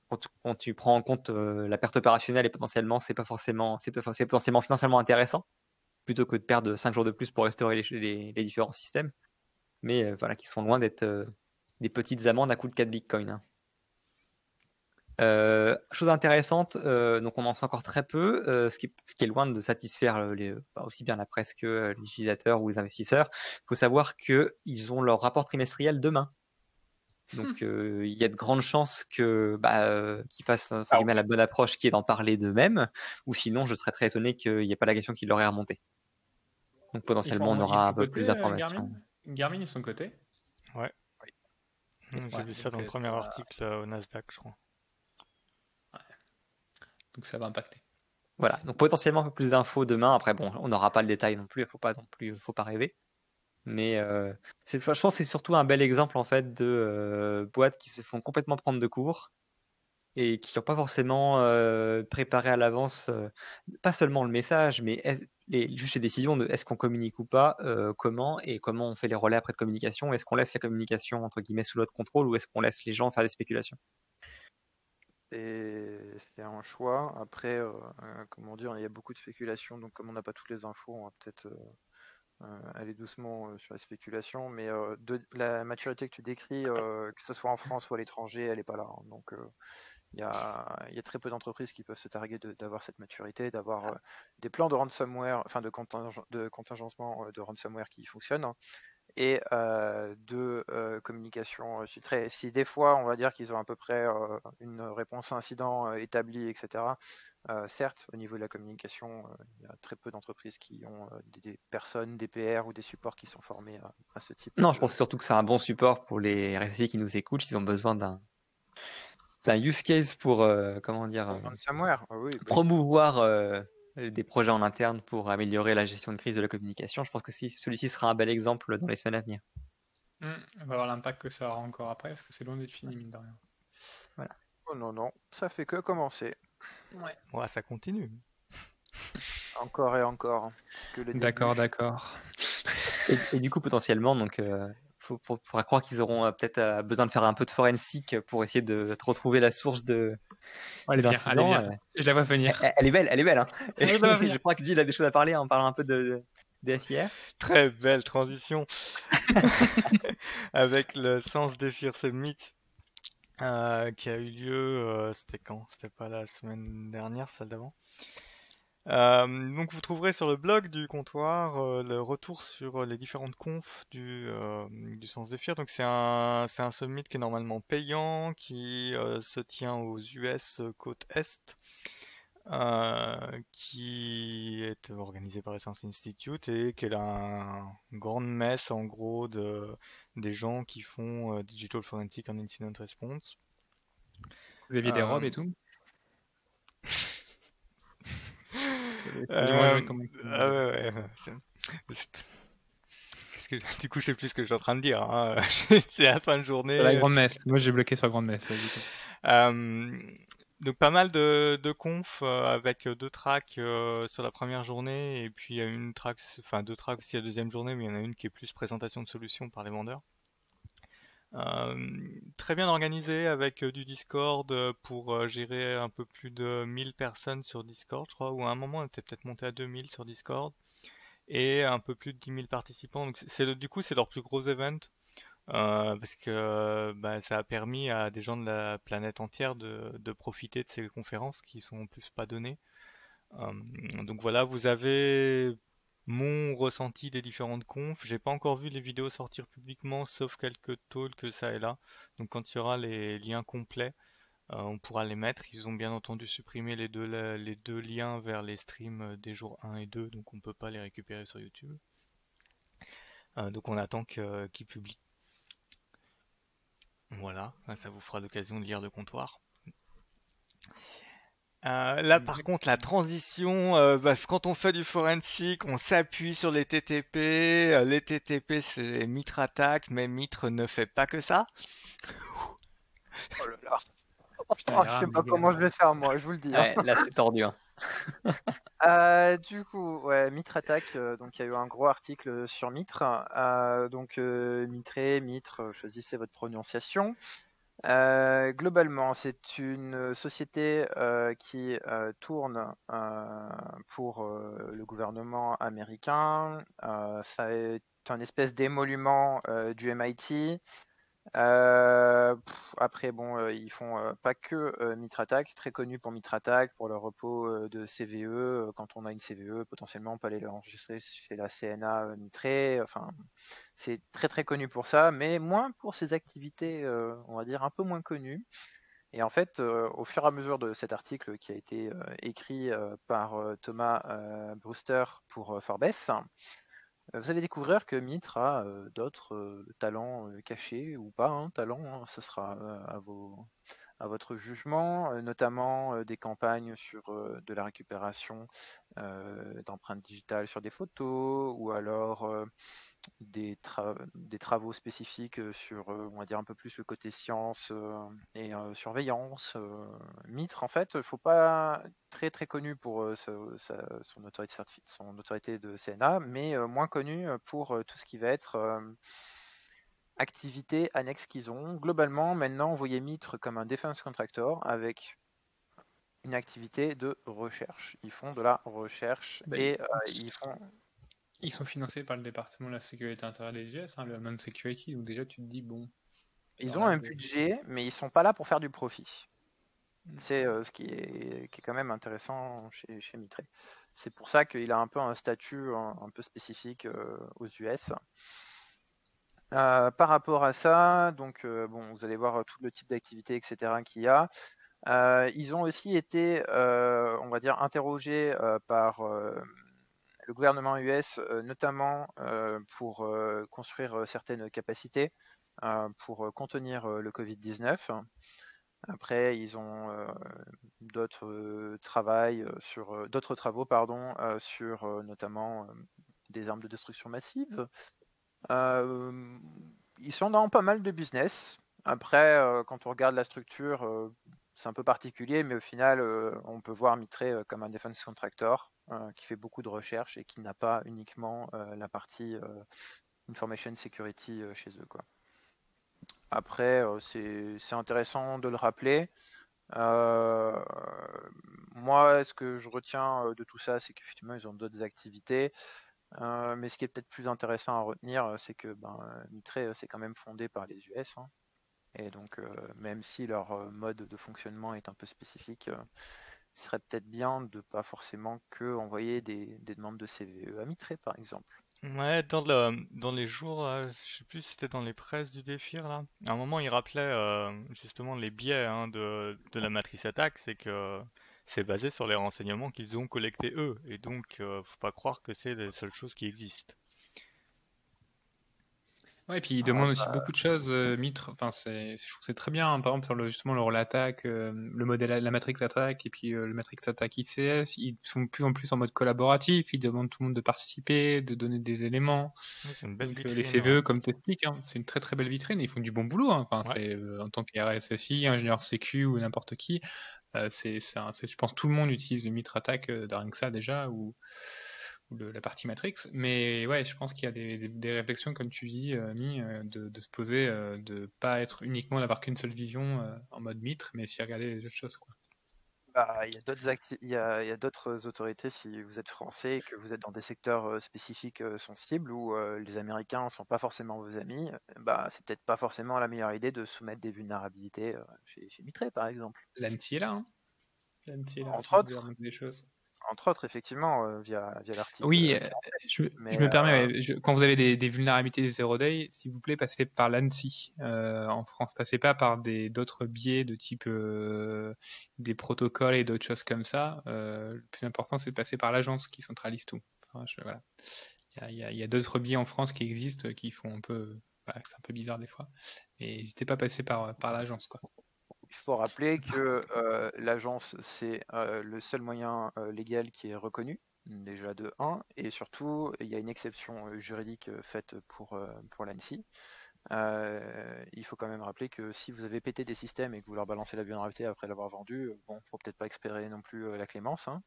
quand, tu, prends en compte la perte opérationnelle et potentiellement c'est pas forcément, c'est potentiellement financièrement intéressant, plutôt que de perdre 5 jours de plus pour restaurer les, différents systèmes, mais voilà, qui sont loin d'être des petites amendes à coût de 4 bitcoins. Hein. Euh, chose intéressante, euh, donc on en sait encore très peu, euh, ce, qui, est loin de satisfaire les, aussi bien la presse que les utilisateurs ou les investisseurs. Il faut savoir qu'ils ont leur rapport trimestriel demain. Donc hmm. il y a de grandes chances que bah, qu'ils fassent la bonne approche qui est d'en parler d'eux-mêmes, ou sinon je serais très étonné qu'il n'y ait pas la question qui leur ait remonté. Donc potentiellement on aura un peu plus d'informations. Garmin, ils sont côté? Ouais. J'ai vu ça dans le premier article au Nasdaq, je crois donc ça va impacter. Voilà, donc potentiellement un plus d'infos demain. Après, bon, on n'aura pas le détail non plus, il faut pas non plus, faut pas rêver. Mais euh, je pense que c'est surtout un bel exemple en fait de euh, boîtes qui se font complètement prendre de cours et qui n'ont pas forcément euh, préparé à l'avance, pas seulement le message, mais juste les décisions de est-ce qu'on communique ou pas, comment et comment on fait les relais après de communication, est-ce qu'on laisse la communication entre guillemets sous notre contrôle ou est-ce qu'on laisse les gens faire des spéculations? C'est un choix. Après, euh, euh, comment dire, il y a beaucoup de spéculation, donc comme on n'a pas toutes les infos, on va peut-être euh, aller doucement sur la spéculation. Mais la maturité que tu décris, que ce soit en France ou à l'étranger, elle n'est pas là. Hein. donc il y, a, très peu d'entreprises qui peuvent se targuer d'avoir cette maturité, d'avoir des plans de ransomware, enfin de, de contingencement de ransomware qui fonctionnent. Et de communication filtrée. Si des fois, on va dire qu'ils ont à peu près une réponse à incident établie, etc., certes, au niveau de la communication, il y a très peu d'entreprises qui ont des, personnes, des PR ou des supports qui sont formés à, ce type. Non, je pense surtout que c'est un bon support pour les RSI qui nous écoutent, s'ils ont besoin d'un use case pour, comment dire, promouvoir des projets en interne pour améliorer la gestion de crise de la communication. Je pense que si, celui-ci sera un bel exemple dans les semaines à venir. Mmh, on va voir l'impact que ça aura encore après, parce que c'est loin d'être fini, mine de rien. Voilà. Oh non, non, ça fait que commencer. Ouais. ouais ça continue. encore et encore. D'accord, d'accord. Et, du coup, potentiellement, donc, euh, faut, faudra croire qu'ils auront euh, peut-être euh, besoin de faire un peu de forensic pour essayer de retrouver la source de. Elle est euh. Je la vois venir. Elle, est belle, elle est belle. Hein. je crois que Gilles a des choses à parler en parlant un peu de, DFIR Très belle transition avec le Sens Defir Summit euh, qui a eu lieu, euh, c'était quand? C'était pas la semaine dernière, celle d'avant. Euh, donc vous trouverez sur le blog du comptoir le retour sur les différentes confs du, du Sens Defir. Donc c'est un, c'est un summit qui est normalement payant, qui se tient aux US côte Est. Euh, qui est organisé par Essence Institute et qui est la grande messe en gros de, des gens qui font euh, Digital Forensic and Incident Response. Vous aviez des robes et tout? euh, ouais, ouais. Que, du coup, je sais plus ce que je suis en train de dire. Hein. c'est la fin de journée. La grande messe. Moi, j'ai bloqué sur la grande messe. Euh, donc pas mal de, de confs euh, avec deux tracks euh, sur la première journée et puis il y a une track, enfin deux tracks aussi la deuxième journée, mais il y en a une qui est plus présentation de solutions par les vendeurs. Euh, très bien organisé avec du Discord pour gérer un peu plus de 1000 personnes sur Discord, je crois, ou à un moment on était peut-être monté à 2000 sur Discord et un peu plus de 10 000 participants. Donc du coup c'est leur plus gros event. Euh, parce que bah, ça a permis à des gens de la planète entière de, profiter de ces conférences qui sont en plus pas données. Euh, donc voilà, vous avez des différentes confs. J'ai pas encore vu les vidéos sortir publiquement, sauf quelques talks ça et là. Donc quand il y aura les liens complets, euh, on pourra les mettre. Ils ont bien entendu supprimé les deux, les deux liens vers les streams des jours 1 et 2, donc on peut pas les récupérer sur YouTube. donc on attend qu'ils publient. Voilà, ça vous fera l'occasion de lire le comptoir. Euh, là, par contre, la transition, euh, bah, quand on fait du forensic, on s'appuie sur les TTP. Euh, les TTP, c'est Mitre attaque, mais Mitre ne fait pas que ça. Oh là là. Oh, je sais pas comment je vais faire, moi, je vous le dis. Hein. là, c'est tordu. Hein. Euh, du coup, ouais, Mitre attaque. Euh, donc, il y a eu un gros article sur Mitre. Euh, donc, Mitre, Mitre, choisissez votre prononciation. Globalement, c'est une société qui tourne pour le gouvernement américain. ça est un espèce d'émolument du MIT. Euh, après, bon, euh, ils font euh, pas que Mitrattack, très connu pour Mitrattack, pour leur repos de CVE. quand on a une CVE, potentiellement, on peut aller l'enregistrer chez la CNA Mitré. Enfin, c'est très très connu pour ça, mais moins pour ses activités, on va dire, un peu moins connues. Et en fait, au fur et à mesure de cet article qui a été écrit par Thomas Brewster pour Forbes, euh, vous allez découvrir que Mitre a euh, d'autres euh, talents cachés ou pas, hein, talents, hein, ce sera à, vos, à votre jugement, notamment des campagnes sur de la récupération d'empreintes digitales sur des photos, ou alors des, des, travaux spécifiques sur, on va dire, un peu plus le côté science et surveillance. Mitre, en fait, il ne faut pas très très connu pour son, autorité son autorité de CNA, mais moins connu pour tout ce qui va être activités annexes qu'ils ont. Globalement, maintenant, vous voyez Mitre comme un defense contractor avec une activité de recherche. Ils font de la recherche bah, et ils font ils sont financés par le département de la sécurité intérieure des US, hein, le Homeland Security, donc déjà tu te dis, bon. Ils ont un budget, mais ils sont pas là pour faire du profit. C'est euh, ce qui est, qui est, quand même intéressant chez, chez Mitre. C'est pour ça qu'il a un peu un statut un, peu spécifique euh, aux US. Euh, par rapport à ça, donc bon, vous allez voir tout le type d'activité, etc. qu'il y a. ils ont aussi été, on va dire, interrogés par le gouvernement US, euh, notamment euh, pour euh, construire certaines capacités pour contenir le Covid-19. Après, ils ont d'autres travaux sur d'autres travaux, pardon, sur notamment des armes de destruction massive. Ils sont dans pas mal de business. Après, quand on regarde la structure, c'est un peu particulier, mais au final, euh, on peut voir Mitre euh, comme un defense contractor euh, qui fait beaucoup de recherches et qui n'a pas uniquement la partie information security chez eux. Après, c'est intéressant de le rappeler. moi, ce que je retiens de tout ça, c'est qu'effectivement, ils ont d'autres activités. Mais ce qui est peut-être plus intéressant à retenir, c'est que ben, Mitre, c'est quand même fondé par les US. Hein. et donc, même si leur mode de fonctionnement est un peu spécifique, il serait peut-être bien de pas forcément que envoyer des, des demandes de CVE à Mitre, par exemple. Ouais, dans, le, dans les jours, euh, je sais plus si c'était dans les presses du défir là. À un moment, il rappelait euh, justement les biais hein, de, de la matrice attaque, c'est que c'est basé sur les renseignements qu'ils ont collectés eux, et donc euh, faut pas croire que c'est les seules choses qui existent. Ouais, et puis il demande aussi beaucoup de choses, euh, Mitre. Enfin, c'est, je trouve que c'est très bien. hein. Par exemple, sur le, justement le rôle attaque, euh, le modèle, la Matrix attaque et puis euh, le Matrix attaque ICS, ils sont de plus en plus en mode collaboratif. Ils demandent tout le monde de participer, de donner des éléments. Ouais, c'est une belle Donc, euh, vitrine. les CVE, comme tu expliques, hein, c'est une très très belle vitrine. Ils font du bon boulot. hein. Enfin, Ouais. c'est euh, en tant qu'RSSI, ingénieur sécu ou n'importe qui, euh, c'est, c'est je pense tout le monde utilise le Mitre attaque euh, rien déjà ou le- la partie Matrix. Mais ouais, je pense qu'il y a des, des- réflexions, comme tu dis, euh, Mi, euh, de, se poser, euh, de pas être uniquement d'avoir qu'une seule vision euh, en mode mitre, mais aussi regarder les autres choses. Bah, il y a d'autres acti- il y a, il y a d'autres autorités si vous êtes français et que vous êtes dans des secteurs euh, spécifiques euh, sensibles où euh, les Américains ne sont pas forcément vos amis, bah c'est peut-être pas forcément la meilleure idée de soumettre des vulnérabilités euh, chez, chez Mitre par exemple. L'ANTI est là. Hein L'ANTI est là. Entre si autres. des choses. Entre autres effectivement euh, via, via l'article. Oui, euh, euh, je, me- mais, je me permets, je- quand vous avez des, des vulnérabilités des zero day, s'il vous plaît, passez par l'ANSI en France. Passez pas par des d'autres biais de type des protocoles et d'autres choses comme ça. Le plus important, c'est de passer par l'agence qui centralise tout. Enfin, je- voilà. Il y a, d'autres biais en France qui existent qui font un peu, voilà, c'est un peu bizarre des fois. Et n'hésitez pas à passer par, par l'agence, quoi. Il faut rappeler que euh, l'agence, c'est euh, le seul moyen euh, légal qui est reconnu, déjà de 1, et surtout, il y a une exception juridique faite pour, pour l'ANSI. Il faut quand même rappeler que si vous avez pété des systèmes et que vous leur balancez la vulnérabilité après l'avoir vendu, bon, faut peut-être pas espérer non plus la clémence. hein.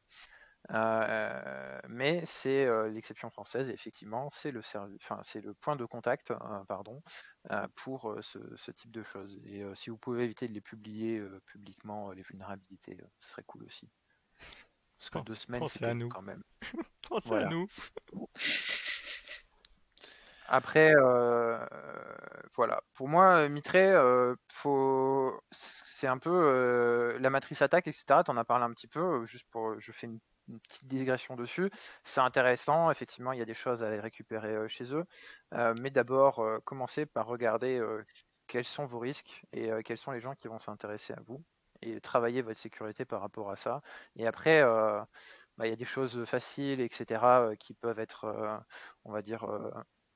Euh, mais c'est euh, l'exception française et effectivement c'est le enfin point de contact euh, pardon euh, pour euh, ce, ce type de choses et euh, si vous pouvez éviter de les publier euh, publiquement euh, les vulnérabilités euh, ce serait cool aussi parce que Pen- deux semaines c'est à nous. quand même Pensez Voilà. à nous. Après, euh, voilà. Pour moi, euh, Mitre, euh, faut... c'est un peu euh, la matrice attaque, etc. T'en as parlé un petit peu, euh, juste pour, je fais une, une petite digression dessus. C'est intéressant, effectivement, il y a des choses à récupérer euh, chez eux. Euh, mais d'abord, euh, commencez par regarder quels sont vos risques et quels sont les gens qui vont s'intéresser à vous et travailler votre sécurité par rapport à ça. Et après, bah, il y a des choses faciles, etc., qui peuvent être, on va dire,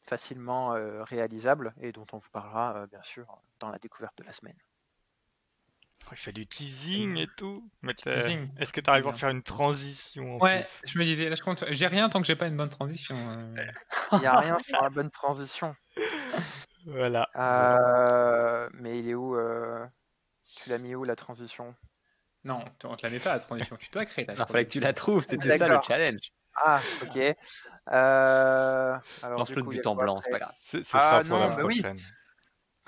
facilement réalisables et dont on vous parlera bien sûr dans la découverte de la semaine. Il fait du teasing et tout. Mais est-ce que tu arrives à faire une transition en Ouais, plus je me disais, là je compte, j'ai rien tant que j'ai pas une bonne transition. euh. Il n'y a rien sans la bonne transition. Voilà. Euh, mais il est où euh, Tu l'as mis où la transition? Non, on te la met pas la transition, tu dois créer ta Il fallait que tu la trouves, c'était ça le challenge. Ah, ok. Euh, alors, Lance du le but en blanc, c'est pas grave. Ce, Ah, sera pour non, la bah oui.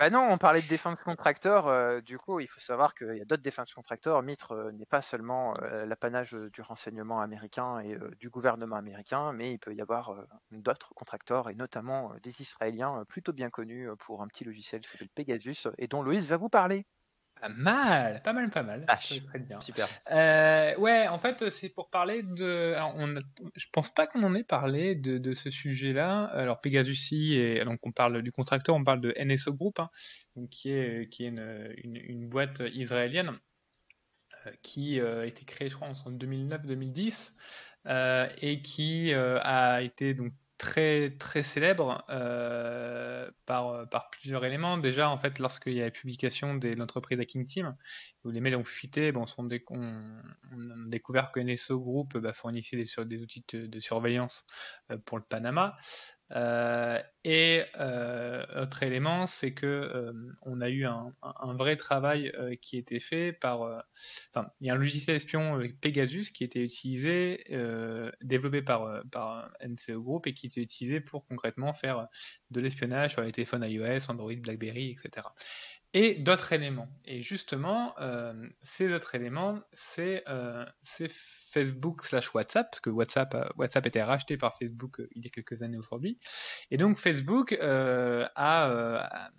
Bah non, on parlait de défense contracteur. euh, du coup, il faut savoir qu'il y a d'autres défense contracteurs. Mitre euh, n'est pas seulement euh, l'apanage du renseignement américain et du gouvernement américain, mais il peut y avoir d'autres contracteurs et notamment des Israéliens plutôt bien connus pour un petit logiciel qui s'appelle Pegasus et dont Loïs va vous parler. Pas mal, pas mal, pas mal. Vache. Très, bien. Super. Euh, ouais, en fait, c'est pour parler de. alors, on a- je pense pas qu'on en ait parlé de, de ce sujet-là. Alors Pegasus, et donc on parle du contracteur, on parle de NSO Group, hein, donc qui est qui est une, une, une boîte israélienne euh, qui euh, a été créée, je crois, en 2009-2010 euh, et qui euh, a été donc très très célèbre euh, par par plusieurs éléments. Déjà, en fait, lorsqu'il y a la publication de l'entreprise Hacking Team où les mails ont fuité, bon, on, a découvert que NSO Group bah, fournissait des, sur- des outils de, de surveillance euh, pour le Panama. Euh, et euh, autre élément, c'est que euh, on a eu un, un- vrai travail qui été fait par. Enfin, il y a un logiciel espion Pegasus qui était utilisé, développé par par NCO Group et qui était utilisé pour concrètement faire de l'espionnage sur les téléphones iOS, Android, BlackBerry, etc et d'autres éléments. Et justement, euh, ces autres éléments, c'est euh, c'est Facebook slash WhatsApp, parce que WhatsApp, WhatsApp était racheté par Facebook il y a quelques années aujourd'hui. Et donc Facebook a,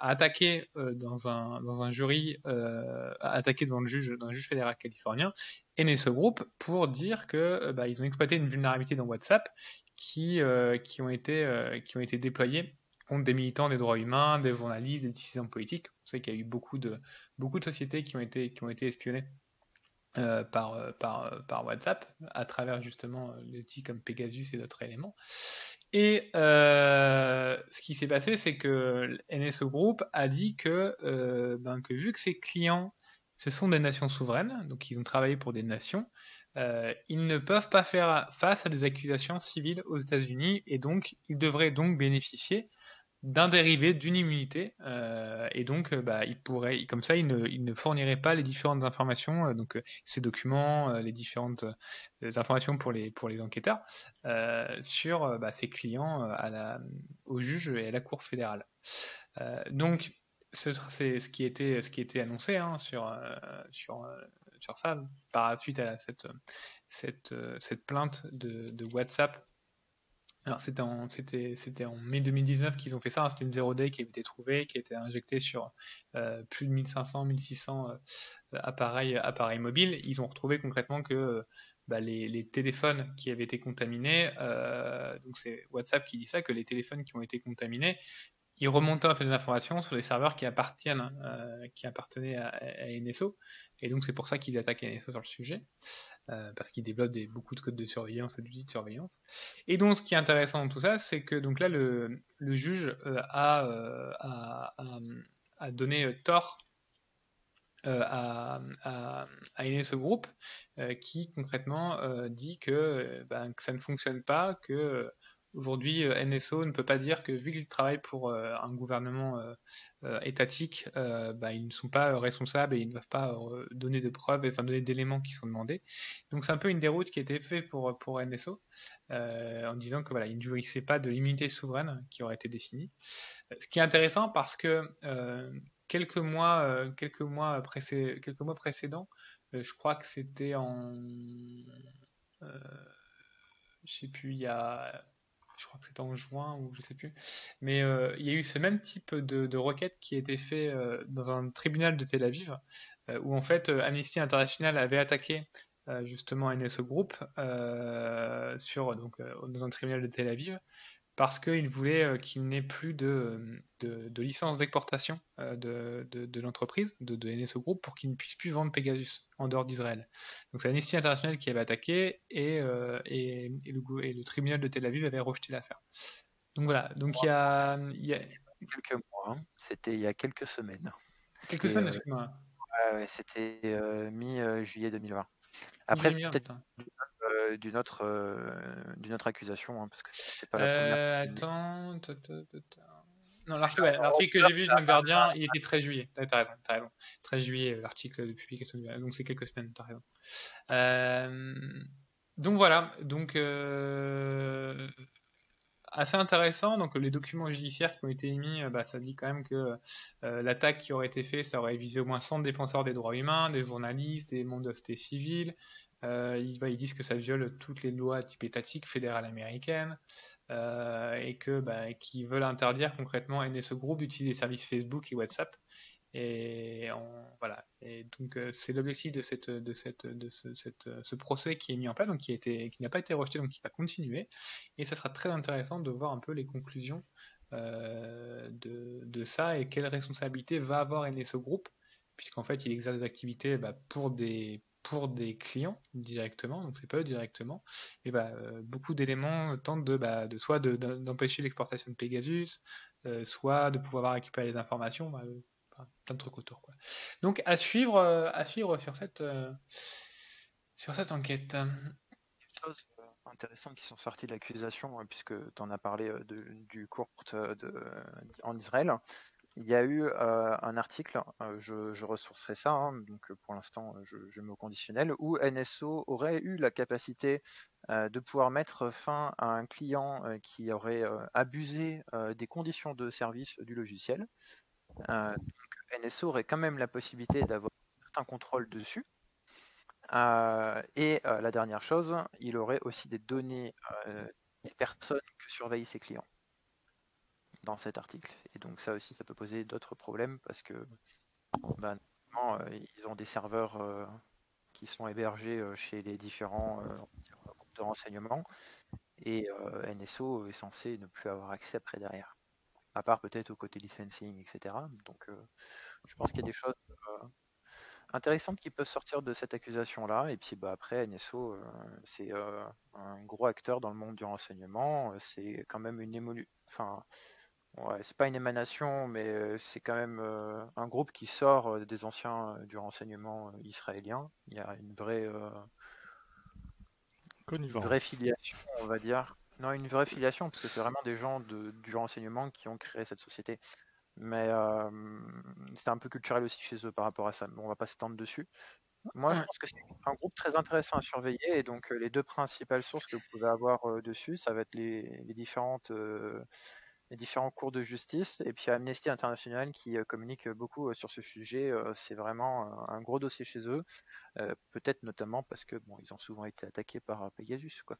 attaqué dans, un, dans un jury, a attaqué devant le juge, dans un juge fédéral californien, NSO Group, pour dire que bah, ils ont exploité une vulnérabilité dans WhatsApp qui, qui, ont, été, qui ont été déployés contre des militants des droits humains, des journalistes, des décisions politiques. On sait qu'il y a eu beaucoup de, beaucoup de sociétés qui ont été, qui ont été espionnées euh, par, euh, euh, par WhatsApp à travers justement les outils comme Pegasus et d'autres éléments. Et ce qui s'est passé, c'est que NSO Group a dit que, ben, que vu que ses clients, ce sont des nations souveraines, donc ils ont travaillé pour des nations, ils ne peuvent pas faire face à des accusations civiles aux États-Unis et donc ils devraient donc bénéficier d'un dérivé d'une immunité euh, et donc euh, bah, il pourrait comme ça il ne, il ne fournirait pas les différentes informations euh, donc ces documents les différentes informations pour les pour les enquêteurs sur bah, ses clients à la au juge et à la cour fédérale. Donc c'est ce qui était ce qui était annoncé hein, sur sur sur ça. Par suite à cette cette cette plainte de, de WhatsApp alors c'était en, mai 2019 qu'ils ont fait ça, hein. c'était une zero day qui avait été trouvée, qui a été injectée sur euh, plus de 1500, 1600 euh, appareils, mobiles. Ils ont retrouvé concrètement que bah, les, téléphones qui avaient été contaminés, euh, donc c'est WhatsApp qui dit ça, que les téléphones qui ont été contaminés, ils remontaient en fait des informations sur les serveurs qui appartiennent, euh, qui appartenaient à, NSO, et donc c'est pour ça qu'ils attaquent NSO sur le sujet. Euh, parce qu'il développe beaucoup de codes de surveillance et d'outils de surveillance. Et donc, ce qui est intéressant dans tout ça, c'est que donc là, le, juge euh, a, euh, a, donné tort à, à, à NSO Group, qui concrètement dit que, ben, que, ça ne fonctionne pas, que Aujourd'hui, euh, NSO ne peut pas dire que vu qu'ils travaillent pour euh, un gouvernement euh, étatique, bah, ils ne sont pas responsables et ils ne doivent pas donner de preuves, enfin donner d'éléments qui sont demandés. Donc c'est un peu une déroute qui a été faite pour, pour NSO, en disant que voilà, il ne jouissait pas de l'immunité souveraine qui aurait été définie. Ce qui est intéressant parce que quelques mois, quelques mois, quelques mois précédents, je crois que c'était en, je sais plus, il y a je crois que c'était en juin ou je sais plus. Mais euh, il y a eu ce même type de, requête qui a été fait euh, dans un tribunal de Tel Aviv, euh, où en fait Amnesty International avait attaqué justement NSO Group sur donc dans un tribunal de Tel Aviv parce qu'il voulait euh, qu'il n'ait plus de, de, licence d'exportation euh, de, de, l'entreprise, de, NSO Group, pour qu'il ne puisse plus vendre Pegasus en dehors d'Israël. Donc c'est Amnesty International qui avait attaqué et, euh, et, le, et, le, tribunal de Tel Aviv avait rejeté l'affaire. Donc voilà, donc il y a... Y a... Quelques mois, hein. c'était il y a quelques semaines. Quelques semaines, effectivement. Ouais, c'était mi-juillet 2020. Après, peut-être euh, d'une autre, euh, d'une autre accusation, hein, parce que c'est pas la première. Euh, attends, non, l'article que j'ai vu dans le Gardien, il était 13 juillet. T'as raison, as raison. 13 juillet, l'article de publication. Donc c'est quelques semaines, t'as raison. donc voilà, donc assez intéressant. Donc les documents judiciaires qui ont été émis, bah, ça dit quand même que l'attaque qui aurait été faite, ça aurait visé au moins 100 défenseurs des droits humains, des journalistes, des membres de la société civile, euh, ils, disent que ça viole toutes les lois type étatiques fédérales américaines euh, et que bah, veulent interdire concrètement NSO Group d'utiliser des services Facebook et WhatsApp. Et voilà. Et donc euh, c'est l'objectif de ce, procès qui est mis en place, donc qui n'a pas été rejeté, donc qui va continuer. Et ça sera très intéressant de voir un peu les conclusions de, de ça et quelle responsabilité va avoir NSO Group, puisqu'en fait il exerce des activités bah, pour des pour des clients directement, donc c'est pas eux directement, et bah, euh, beaucoup d'éléments tentent de, bah, de soit d'empêcher l'exportation de Pegasus, euh, soit de pouvoir récupérer les informations, bah, euh, plein de trucs autour. Donc à suivre, à suivre sur cette, sur cette enquête. Des choses intéressantes qui sont sorties de l'accusation, hein, puisque tu en as parlé du court en Israël. Il y a eu un article, je, ressourcerai ça, hein, donc pour l'instant je, je, mets au conditionnel, où NSO aurait eu la capacité de pouvoir mettre fin à un client qui aurait abusé des conditions de service du logiciel. NSO aurait quand même la possibilité d'avoir un certain contrôle dessus. et la dernière chose, il aurait aussi des données des personnes que surveillent ses clients dans cet article. Et donc ça aussi, ça peut poser d'autres problèmes parce que ben, ils ont des serveurs qui sont hébergés chez les différents groupes de renseignement et NSO est censé ne plus avoir accès après derrière. À part peut-être au côté licensing, etc. Donc je pense qu'il y a des choses intéressantes qui peuvent sortir de cette accusation-là. Et puis bah, après, NSO, c'est un gros acteur dans le monde du renseignement. C'est quand même une émolu... Enfin, ouais, c'est pas une émanation, mais c'est quand même un groupe qui sort des anciens du renseignement israélien. Il y a une vraie, une vraie filiation, on va dire. Non, une vraie filiation, parce que c'est vraiment des gens de, du renseignement qui ont créé cette société. Mais c'est un peu culturel aussi chez eux par rapport à ça. on va pas s'étendre dessus. Moi, je pense que c'est un groupe très intéressant à surveiller. Et donc, les deux principales sources que vous pouvez avoir dessus, ça va être les, différentes, les différents cours de justice. Et puis Amnesty International qui communique beaucoup sur ce sujet. c'est vraiment un gros dossier chez eux. Peut-être notamment parce que bon, ils ont souvent été attaqués par Pegasus, quoi.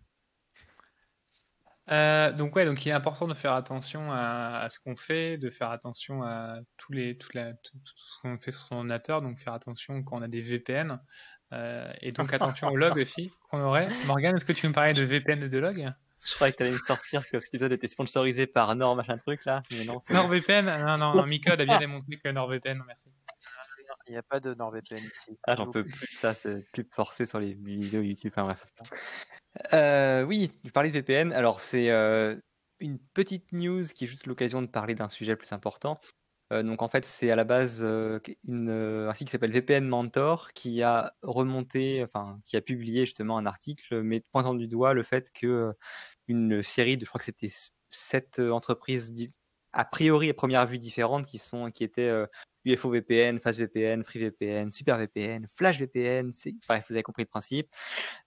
Euh, donc ouais, donc il est important de faire attention à, ce qu'on fait, de faire attention à tous les, tout, ce qu'on fait sur son ordinateur, donc faire attention quand on a des VPN, euh, et donc attention aux logs aussi qu'on aurait. Morgan, est-ce que tu me parlais de VPN et de logs Je croyais que tu allais me sortir que cet épisode était sponsorisé par Nord, machin truc là, mais non. NordVPN Non, non, non, Micode a bien démontré que NordVPN, merci. Il n'y a pas de NordVPN ici. Ah, j'en peux plus, ça, c'est plus forcé sur les vidéos YouTube, enfin bref. Euh, oui, tu parlais de VPN. Alors, c'est euh, une petite news qui est juste l'occasion de parler d'un sujet plus important. Euh, donc, en fait, c'est à la base une, un site qui s'appelle VPN Mentor qui a remonté, enfin, qui a publié justement un article, mais pointant du doigt le fait que une série de, je crois que c'était sept entreprises a priori à première vue différentes qui sont qui étaient UFO VPN, FastVPN, FreeVPN, SuperVPN, FlashVPN, bref, vous avez compris le principe,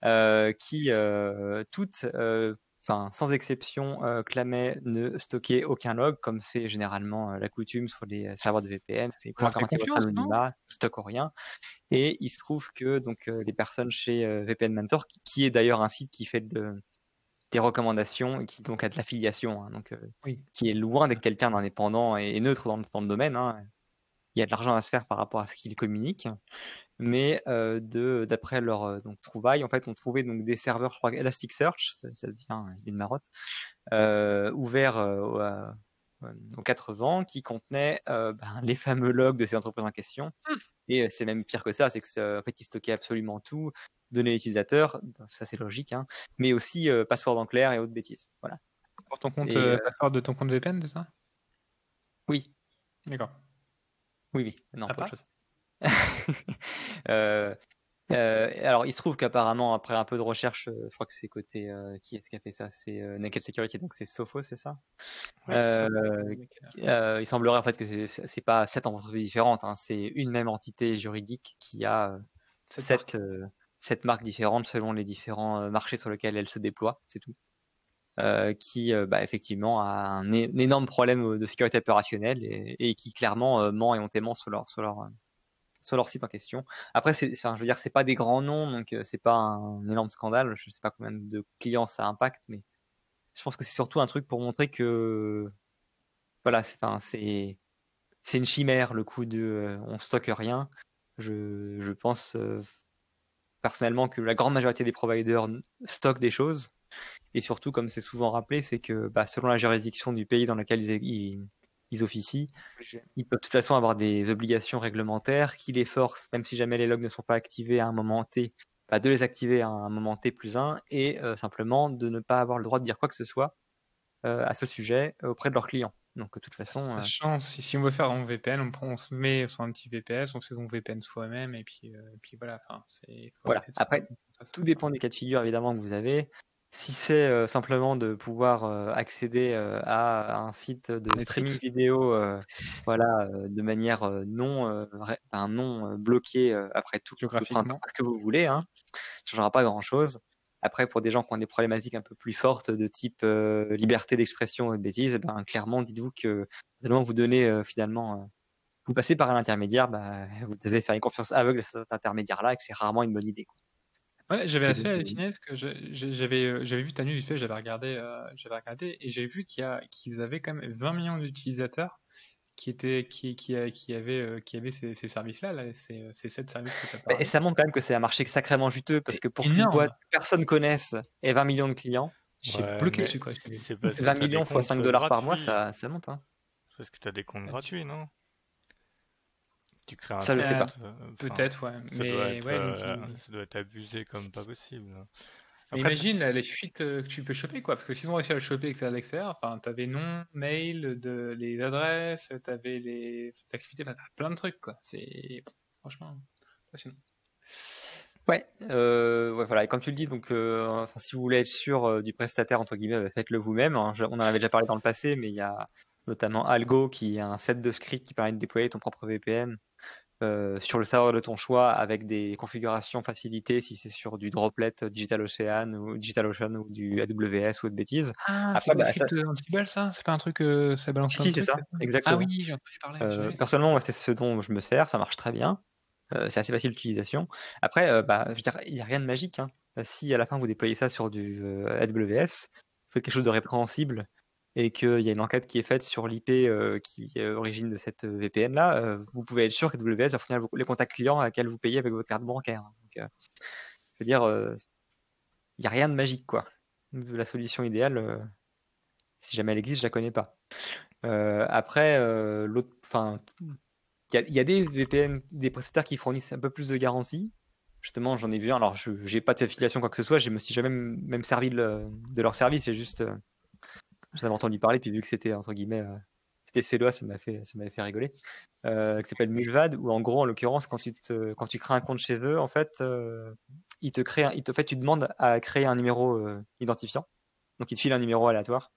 euh, qui euh, toutes, euh, enfin sans exception, clamaient ne stocker aucun log, comme c'est généralement la coutume sur les serveurs de VPN. C'est pour garantir votre anonymat, stocke rien. Et il se trouve que donc les personnes chez VPN Mentor, qui, est d'ailleurs un site qui fait des recommandations qui donc a de l'affiliation, hein, donc qui est loin d'être quelqu'un d'indépendant et, neutre dans, le domaine. Hein, il y a de l'argent à se faire par rapport à ce qu'ils communiquent. Mais de, d'après leur donc, trouvaille, en fait, on trouvait donc des serveurs, je crois, Elasticsearch, ça, ça devient une marotte, ouverts aux quatre vents qui contenaient ben, les fameux logs de ces entreprises en question. Mmh. Et c'est même pire que ça, c'est que en fait, ils stockaient absolument tout, données utilisateurs, ça c'est logique, hein, mais aussi passeport en clair et autres bêtises. Voilà. Pour ton compte, passeport de ton compte VPN, c'est ça? Oui. D'accord. Oui, oui, non, pas autre chose. Euh, euh, alors, il se trouve qu'apparemment, après un peu de recherche, euh, je crois que c'est côté. qui est-ce qui a fait ça? C'est Naked Security, donc c'est Sophos, c'est ça? Il semblerait en fait que c'est pas sept entreprises différentes, hein, c'est une même entité juridique qui a sept, sept marques différentes selon les différents marchés sur lesquels elle se déploie, c'est tout. Euh, qui euh, bah, effectivement a un, énorme problème de sécurité opérationnelle et, qui clairement euh, ment éventuellement sur leur, sur leur, sur leur site en question. Après, c'est, enfin, je veux dire, c'est pas des grands noms, donc c'est pas un énorme scandale. Je sais pas combien de clients ça impacte, mais je pense que c'est surtout un truc pour montrer que voilà, c'est, une chimère le coup de on stocke rien. Je, pense personnellement que la grande majorité des providers stockent des choses et surtout, comme c'est souvent rappelé, c'est que bah, selon la juridiction du pays dans lequel ils, ils, officient, ils peuvent de toute façon avoir des obligations réglementaires qui les forcent, même si jamais les logs ne sont pas activés à un moment T, bah, de les activer à un moment T plus 1 et euh, simplement de ne pas avoir le droit de dire quoi que ce soit euh, à ce sujet auprès de leurs clients. Donc de toute façon. Sachant, si, si, on veut faire un VPN, on, prend, on se met sur un petit VPS, on fait son VPN soi-même et puis, euh, et puis voilà. Enfin, voilà. Après, tout dépend des cas de figure évidemment que vous avez. Si c'est simplement de pouvoir accéder à un site de streaming vidéo, voilà, de manière non, non bloquée après tout, le ce que vous voulez, hein, ça changera pas grand chose. Après, pour des gens qui ont des problématiques un peu plus fortes de type liberté d'expression et de bêtises, eh ben, clairement, dites-vous que vous donnez finalement, vous passez par un intermédiaire, bah, vous devez faire une confiance aveugle à cet intermédiaire-là et que c'est rarement une bonne idée. Quoi. Ouais, j'avais Et assez donc, euh, halluciné parce que je- je- j'avais euh, j'avais vu ta news vite fait, j'avais regardé euh, j'avais regardé et j'ai vu qu'il y a qu'ils avaient quand même 20 millions d'utilisateurs qui étaient qui qui a- qui avaient euh, qui avaient ces, ces services-là là, ces ces sept services que tu as Bah, Et ça montre quand même que c'est un marché sacrément juteux parce que pour qu'une boîte que personne connaisse ait 20 millions de clients, J'ai Ouais, bloqué dessus quoi. j'ai vu. C'est parce que 20 t'as des millions fois comptes 5 dollars par mois, ça, ça monte. Hein. Parce que tu as des comptes gratuits, non? Tu crées un Ça, je sais compte, pas. euh, Peut-être ouais, Ça mais doit être, ouais euh, ça doit être abusé comme pas possible. Après, imagine là, les fuites euh, que tu peux choper, quoi. Parce que si on réussit à le choper et que c'est à l'extérieur, enfin, t'avais nom, mail, de, les adresses, t'avais les activités, enfin, t'as plein de trucs, quoi. C'est franchement passionnant. Ouais, euh, ouais, voilà. Et comme tu le dis, donc, euh, enfin, si vous voulez être sûr euh, du prestataire entre guillemets, bah, faites-le vous-même. hein. On en avait déjà parlé dans le passé, mais il y a notamment Algo qui est un set de scripts qui permet de déployer ton propre VPN euh, sur le serveur de ton choix avec des configurations facilitées si c'est sur du Droplet, euh, DigitalOcean ou DigitalOcean ou du AWS ou autre bêtises. Ah, c'est bah, ça- ça? C'est pas un truc, euh, ça balance Si, si, de c'est ça, exactement. Ah oui, j'ai entendu parler. Euh, personnellement, moi, c'est ce dont je me sers, ça marche très bien. C'est assez facile d'utilisation. Après, bah, je il n'y a rien de magique. Hein. Si à la fin vous déployez ça sur du AWS, vous faites quelque chose de répréhensible et qu'il y a une enquête qui est faite sur l'IP euh, qui est origine de cette VPN là, euh, vous pouvez être sûr qu'AWS va fournir les contacts clients à laquelle vous payez avec votre carte bancaire. Donc, euh, je veux dire, euh, il n'y a rien de magique quoi. La solution idéale, euh, si jamais elle existe, je la connais pas. Euh, après, euh, l'autre, enfin, il y, a- des VPN, des prestataires qui fournissent un peu plus de garanties. Justement, j'en ai vu un. Alors, je n'ai pas de quoi que ce soit. Je me suis jamais même, servi de, de leur service. J'ai juste, euh, j'en avais entendu parler. Puis vu que c'était entre guillemets, euh, c'était suédois, ça m'a fait, m'avait fait rigoler. Euh, qui s'appelle Mulvad. Où en gros, en l'occurrence, quand tu quand tu crées un compte chez eux, en fait, euh, ils te créent, ils te, en tu demandes à créer un numéro euh, identifiant. Donc, ils te filent un numéro aléatoire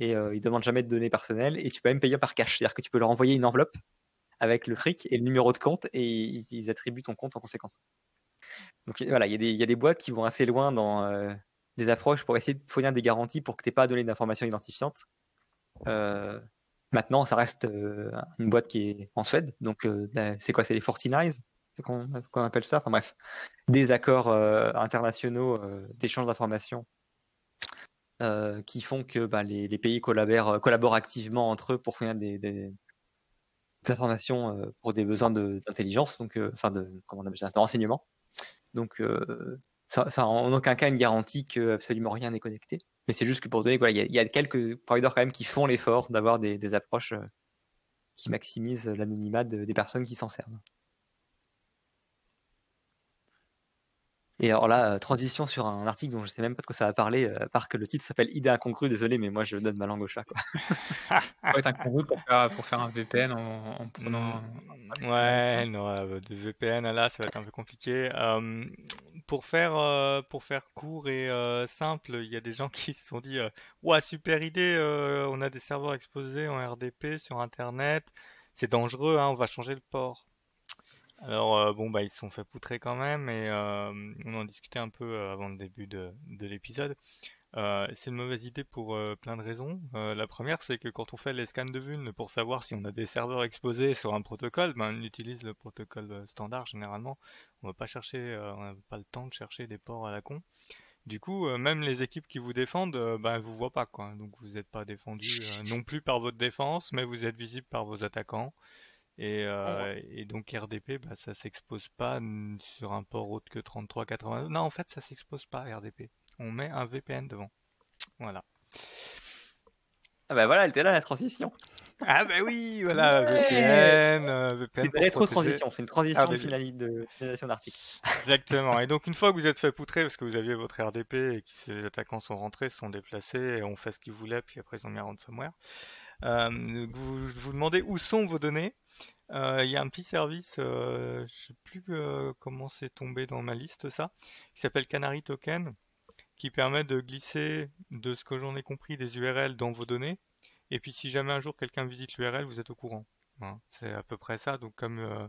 et ils demandent jamais de données personnelles et tu peux même payer par cash. C'est-à-dire que tu peux leur envoyer une enveloppe avec le fric et le numéro de compte et ils, attribuent ton compte en conséquence. Donc voilà, il y a des boîtes qui vont assez loin dans les approches pour essayer de fournir des garanties pour que tu n'aies pas à donner d'informations identifiantes. Euh, maintenant, ça reste euh, une boîte qui est en Suède, donc euh, c'est quoi C'est les 49 c'est qu'on appelle ça? Enfin bref, des accords euh, internationaux d'échange d'informations qui font que bah, les, pays collaborent, activement entre eux pour fournir des, des- des informations pour des besoins de- d'intelligence, donc enfin de de renseignement. Donc ça, ça en aucun cas une garantie que absolument rien n'est connecté. Mais c'est juste que pour donner, voilà, il y, a- il y a quelques providers quand même qui font l'effort d'avoir des, des approches euh, qui maximisent l'anonymat de- des personnes qui s'en servent. Et alors là, euh, transition sur un article dont je sais même pas de quoi ça va parler, euh, à part que le titre s'appelle Idée incongrue, désolé, mais moi je donne ma langue au chat. Quoi. Incongru pour faire, pour faire un VPN en, en prenant. Mm, Ouais, non, de VPN à là, ça va être un peu compliqué. Euh, pour faire euh, pour faire court et euh, simple, il y a des gens qui se sont dit, euh, ouais, super idée, on a des serveurs exposés en RDP sur Internet, c'est dangereux, hein, on va changer le port. Alors bon bah ils se sont fait poutrer quand même et on en discutait un peu avant le début de, de l'épisode. Euh, c'est une mauvaise idée pour euh, plein de raisons. Euh, la première, c'est que quand on fait les scans de vuln pour savoir si on a des serveurs exposés sur un protocole, ben, on utilise le protocole standard généralement. On va pas chercher, on n'a pas le temps de chercher des ports à la con. Du coup, même les équipes qui vous défendent, ben, vous voient pas quoi. Donc vous n'êtes pas défendu non plus par votre défense, mais vous êtes visible par vos attaquants. Et, euh, et donc RDP, bah, ça s'expose pas sur un port autre que 3380. Non, en fait, ça s'expose pas RDP. On met un VPN devant. Voilà. Ah bah voilà, elle était là la transition. Ah bah oui, voilà, VPN, euh, VPN C'est une pour rétro-transition, c'est une transition de, RDP. finali- de finalisation d'article. Exactement. Et donc une fois que vous êtes fait poutrer parce que vous aviez votre RDP et que les attaquants sont rentrés, se sont déplacés et ont fait ce qu'ils voulaient, puis après ils ont mis un ransomware, euh, vous vous demandez où sont vos données. Euh, Il y a un petit service, euh, je sais plus euh, comment c'est tombé dans ma liste ça, qui s'appelle Canary Token, qui permet de glisser, de ce que j'en ai compris, des URL dans vos données. Et puis si jamais un jour quelqu'un visite l'URL, vous êtes au courant. Hein, c'est à peu près ça. Donc comme euh,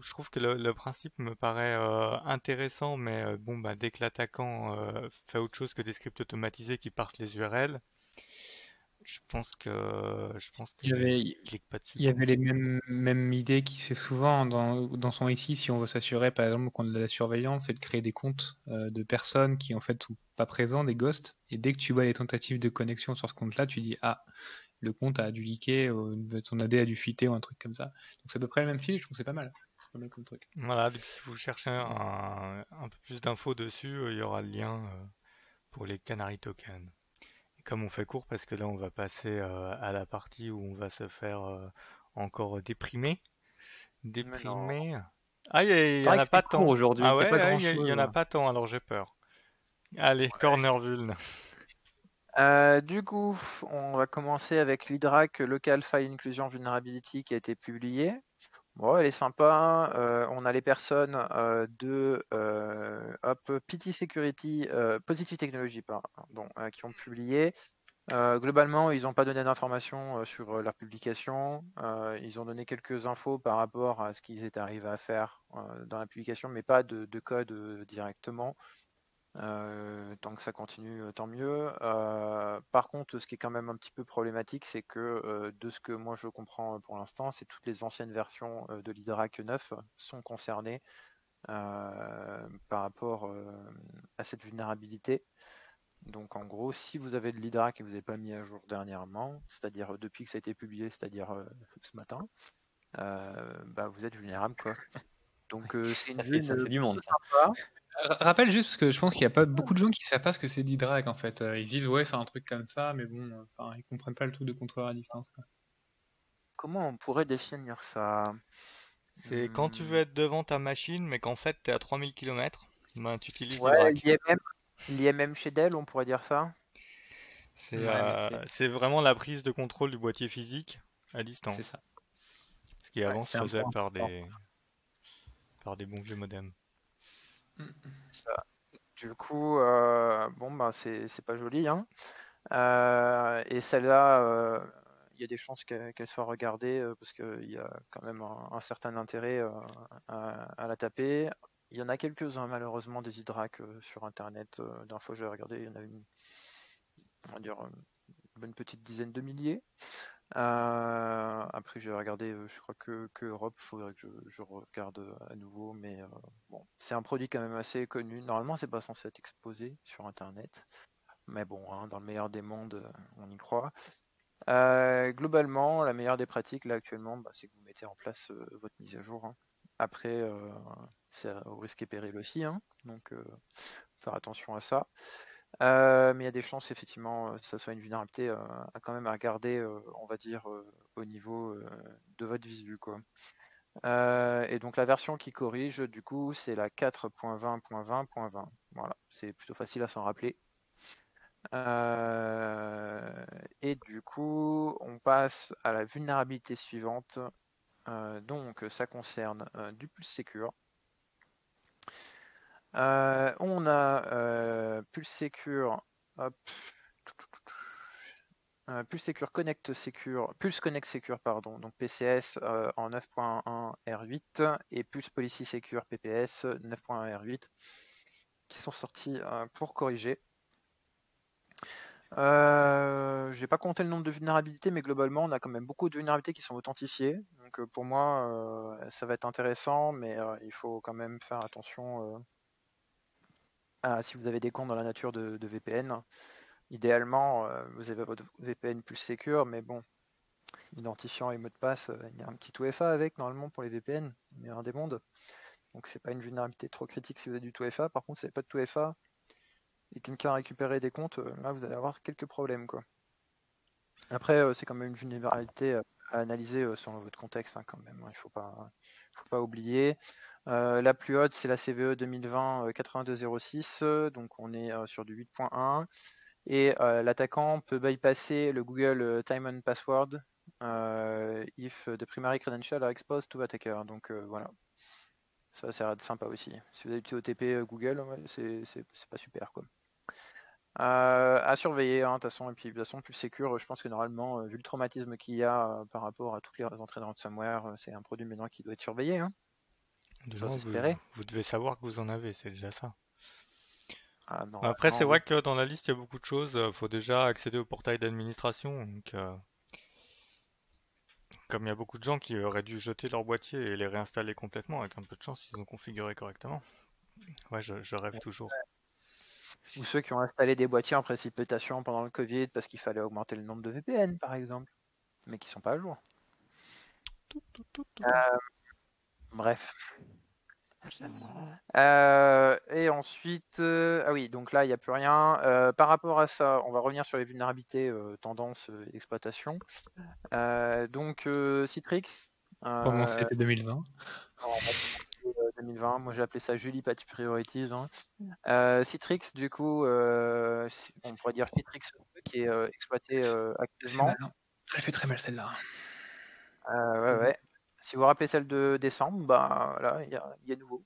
je trouve que le, principe me paraît euh, intéressant, mais euh, bon, bah, dès que l'attaquant fait autre chose que des scripts automatisés qui parsent les URL, je pense que je pense Il y avait, qu'il il y avait les mêmes, mêmes idées qui se fait souvent dans, dans son ici si on veut s'assurer par exemple qu'on a de la surveillance, c'est de créer des comptes euh, de personnes qui en fait sont pas présents, des ghosts, et dès que tu vois les tentatives de connexion sur ce compte-là, tu dis ah le compte a dû leaker, ou ton AD a dû fuiter ou un truc comme ça. Donc c'est à peu près le même fil, je trouve que c'est pas mal. C'est pas mal comme truc. Voilà, donc si vous cherchez un, un peu plus d'infos dessus, euh, il y aura le lien euh, pour les Canary tokens. Comme on fait court, parce que là on va passer euh, à la partie où on va se faire euh, encore déprimer. Déprimer. Ah, il y, a- il y C'est en a pas tant. aujourd'hui, Ah il y a ouais, il y, a- il grand-chose, y en a pas tant, alors j'ai peur. Allez, corner vuln. Euh, du coup, on va commencer avec l'IDRAC Local File Inclusion Vulnerability qui a été publié. Bon, elle est sympa. Euh, on a les personnes euh, de euh, PT Security, Positive Technology, qui ont publié. Globalement, ils n'ont pas donné d'informations sur leur publication. Ils ont donné quelques infos par rapport à ce qu'ils étaient arrivés à faire dans la publication, mais pas de, de code directement. Euh, tant que ça continue, euh, tant mieux. Euh, par contre, ce qui est quand même un petit peu problématique, c'est que euh, de ce que moi je comprends pour l'instant, c'est toutes les anciennes versions de l'Hydrac 9 sont concernées par rapport à cette vulnérabilité. Donc en gros, si vous avez de l'Hydrac et vous n'avez pas mis à jour dernièrement, c'est-à-dire depuis que ça a été publié, c'est-à-dire ce matin, bah, vous êtes vulnérable quoi. Donc euh, c'est une fait du monde. sympa. Rappelle juste parce que je pense qu'il n'y a pas beaucoup de gens qui savent pas ce que c'est l'hydrac en fait. Euh, Ils se disent ouais c'est un truc comme ça, mais bon, euh, enfin ils comprennent pas le truc de contrôleur à distance. Quoi. Comment on pourrait définir ça? C'est quand tu Hmm. veux être devant ta machine, mais qu'en fait tu es à 3000 km, ben, tu utilises Ouais, l'IMM, l'IMM chez Dell, on pourrait dire ça? C'est Ouais, mais euh, c'est vraiment la prise de contrôle du boîtier physique à distance. C'est ça. Ce qui avant se faisait par des, par des bons vieux modems. Du coup, euh, bon bah c'est pas joli, hein. Euh, et celle-là, euh, il y a des chances qu'elle soit regardée euh, parce qu'il y a quand même un, certain intérêt à, la taper. Il y en a quelques-uns malheureusement des hydracs sur internet. D'un fois j'ai regardé, il y en a une, une bonne petite dizaine de milliers. Euh, après j'ai regardé, euh, je crois que, Europe, faudrait que je, regarde euh, à nouveau, mais euh, bon, c'est un produit quand même assez connu. Normalement c'est pas censé être exposé sur internet. Mais bon, hein, dans le meilleur des mondes, on y croit. Globalement, la meilleure des pratiques là actuellement, bah, c'est que vous mettez en place votre mise à jour. hein. Après, c'est au risque et péril aussi, hein, donc faire attention à ça. Euh, mais il y a des chances effectivement euh, que ça soit une vulnérabilité euh, à quand même à regarder, euh, on va dire, au niveau de votre visu quoi. Et donc la version qui corrige, du coup, c'est la 4.20.20.20. Voilà, c'est plutôt facile à s'en rappeler. Et du coup, on passe à la vulnérabilité suivante. Donc, ça concerne du Pulse Secure. Euh, on a euh, Pulse Secure, euh, Pulse Secure Connect Secure, Pulse Connect Secure, pardon, donc PCS en 9.1 R8 et Pulse Policy Secure PPS 9.1 R8 qui sont sortis pour corriger. Euh, j'ai pas compté le nombre de vulnérabilités, mais globalement, on a quand même beaucoup de vulnérabilités qui sont authentifiées. Donc pour moi, ça va être intéressant, mais il faut quand même faire attention si vous avez des comptes dans la nature de, VPN. Idéalement, euh, vous avez votre VPN plus secure, mais bon, identifiant et mot de passe, euh, il y a un petit OFA avec normalement pour les VPN, meilleur des mondes. Donc c'est pas une vulnérabilité trop critique si vous avez du TOFA. Par contre, si vous n'avez pas de TOFA et quelqu'un a récupéré des comptes, euh, là vous allez avoir quelques problèmes quoi. Après, c'est quand même une vulnérabilité à analyser euh, selon votre contexte hein, quand même. hein. Il pas, faut pas oublier. Euh, la plus haute, c'est la CVE 2020 euh, 8206, donc on est sur du 8.1. Et l'attaquant peut bypasser le Google Time and Password if the primary credential are exposed to attacker. Donc voilà, ça, ça l'air de sympa aussi. Si vous avez du OTP Google, c'est pas super quoi. Euh, à surveiller, hein, de toute façon, et puis de toute façon, plus sécure, je pense que normalement, euh, vu le traumatisme qu'il y a euh, par rapport à toutes les entrées dans ransomware, euh, c'est un produit maintenant qui doit être surveillé. Hein. Déjà, vous, vous devez savoir que vous en avez, c'est déjà ça. Ah, non, Après, c'est vrai que dans la liste, il y a beaucoup de choses. Il faut déjà accéder au portail d'administration. Donc, euh, comme il y a beaucoup de gens qui auraient dû jeter leur boîtier et les réinstaller complètement, avec un peu de chance, ils ont configuré correctement. Ouais, je, je rêve toujours. Ou ceux qui ont installé des boîtiers en précipitation pendant le Covid parce qu'il fallait augmenter le nombre de VPN, par exemple, mais qui sont pas à jour. Tout, tout, tout, tout. Euh, bref. Euh, et ensuite, euh, ah oui, donc là, il n'y a plus rien. Euh, par rapport à ça, on va revenir sur les vulnérabilités, euh, tendances euh, et exploitation. Euh, donc, euh, Citrix. Euh, c'était 2020. on va commencer, euh, 2020, moi j'ai appelé ça Julie Patch Priorities. hein. Euh, Citrix, du coup, euh, on pourrait dire Citrix 2 qui est euh, exploité euh, Elle fait actuellement. hein. Elle fait très mal celle-là. Euh, ouais, ouais. Si vous rappelez celle de décembre, bah là, il y a, il y a nouveau.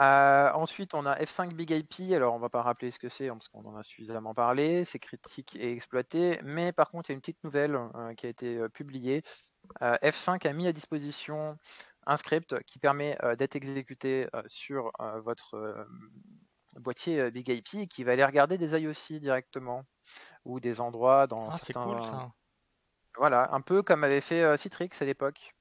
Euh, ensuite, on a F5 Big IP. Alors, on va pas rappeler ce que c'est hein, parce qu'on en a suffisamment parlé. C'est critique et exploité. Mais par contre, il y a une petite nouvelle euh, qui a été euh, publiée. Euh, F5 a mis à disposition un script qui permet euh, d'être exécuté euh, sur euh, votre boîtier Big IP et qui va aller regarder des IOC directement ou des endroits dans Ah, certains. cool ça. Voilà, un peu comme avait fait Citrix à l'époque.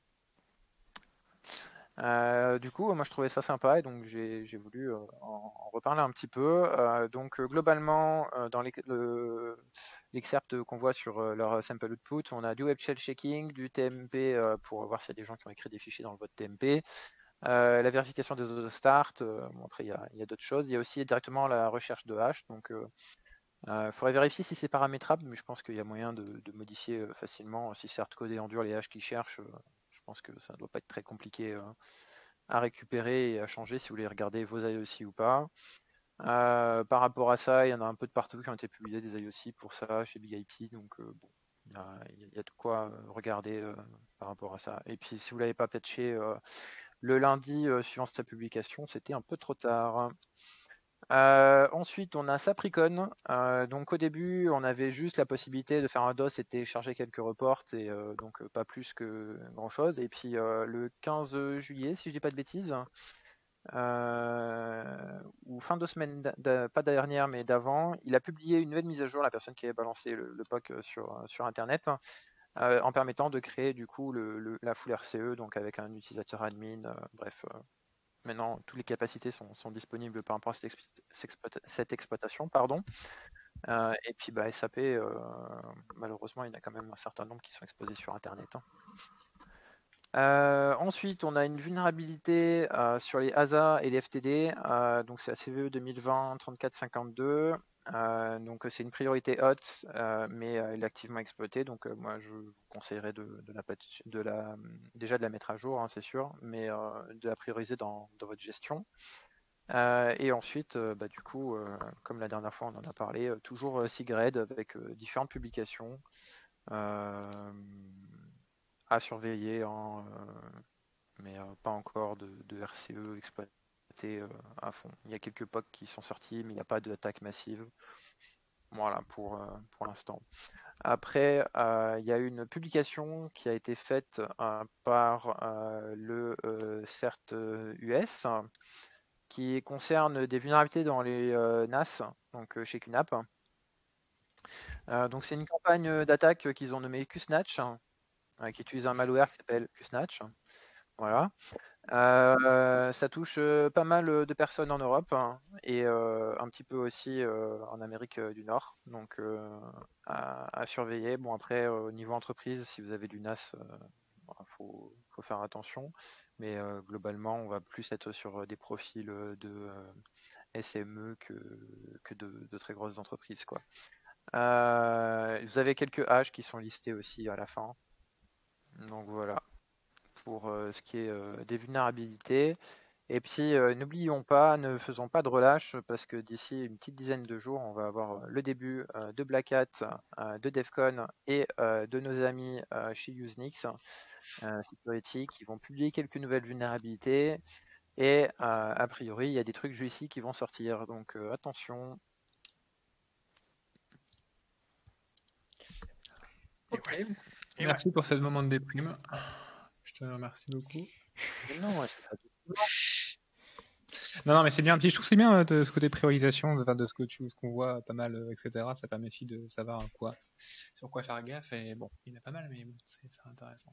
Euh, du coup, moi je trouvais ça sympa et donc j'ai voulu euh, en, reparler un petit peu. Euh, donc globalement, dans l'ex- le- l'excerpt qu'on voit sur leur sample output, on a du web shell checking, du TMP pour voir s'il y a des gens qui ont écrit des fichiers dans le vote TMP, la vérification des autostart. bon, après, il y a, d'autres choses. Il y a aussi directement la recherche de hash. Donc, il faudrait vérifier si c'est paramétrable, mais je pense qu'il y a moyen de, modifier facilement. Si c'est hardcodé en dur les hash qui cherchent, pense que ça ne doit pas être très compliqué euh, à récupérer et à changer si vous voulez regarder vos IOC ou pas. Euh, par rapport à ça, il y en a un peu de partout qui ont été publiés des IOC pour ça chez Big IP, donc euh, bon, il y a, de quoi regarder par rapport à ça. Et puis si vous l'avez pas patché le lundi suivant sa publication, c'était un peu trop tard. Euh, ensuite, on a Sapricon. Euh, donc au début, on avait juste la possibilité de faire un DOS et télécharger quelques reports, et euh, donc pas plus que grand chose. Et puis le 15 juillet, si je dis pas de bêtises, ou fin de semaine, pas dernière, mais d'avant, il a publié une nouvelle mise à jour, la personne qui avait balancé le, POC sur, Internet, en permettant de créer du coup la full RCE, donc avec un utilisateur admin, bref. Maintenant, toutes les capacités sont, disponibles par rapport à cette, explo- cette exploita- cette exploitation. Pardon. Euh, et puis bah, SAP, euh, malheureusement, il y en a quand même un certain nombre qui sont exposés sur Internet. hein. Euh, ensuite, on a une vulnérabilité sur les ASA et les FTD. donc c'est la CVE 2020-3452. Euh, donc c'est une priorité haute, euh, mais euh, elle est activement exploitée. Donc euh, moi, je vous conseillerais de, de la, déjà de la mettre à jour, hein, c'est sûr, mais euh, de la prioriser dans, votre gestion. Euh, et ensuite, euh, bah, du coup, euh, comme la dernière fois on en a parlé, euh, toujours euh, SIGRED avec euh, différentes publications euh, à surveiller, euh, mais euh, pas encore de, de RCE exploité euh, à fond. Il y a quelques POC qui sont sortis, mais il n'y a pas d'attaque massive. Voilà pour, euh, pour l'instant. Après, euh, il y a une publication qui a été faite par le CERT US qui concerne des vulnérabilités dans les NAS, donc chez QNAP. Donc c'est une campagne d'attaque qu'ils ont nommée QSnatch, qui utilise un malware qui s'appelle QSnatch. Voilà. Euh, ça touche euh, pas mal euh, de personnes en Europe hein, et un petit peu aussi en Amérique du Nord. Donc à, surveiller. Bon après au niveau entreprise, si vous avez du NAS, il faut, faire attention. Mais globalement, on va plus être sur des profils de SME que, de, très grosses entreprises. Vous avez quelques H qui sont listés aussi à la fin. Donc voilà pour euh, ce qui est euh, des vulnérabilités. Et puis euh, n'oublions pas, ne faisons pas de relâche parce que d'ici une petite dizaine de jours, on va avoir le début euh, de Black Hat, euh, de DEFCON et euh, de nos amis euh, chez Usenix euh, Security qui vont publier quelques nouvelles vulnérabilités. Et euh, a priori, il y a des trucs juicy qui vont sortir. Donc euh, attention. Merci pour ce moment de déprime. Te remercie beaucoup. Non, c'est pas. Non, non, mais c'est bien. Puis je trouve que c'est bien euh, de ce côté priorisation, de, de ce que tu, ce qu'on voit pas mal, euh, etc. Ça permet aussi de savoir quoi, sur quoi faire gaffe. Et bon, il y en a pas mal, mais bon, c'est c'est intéressant.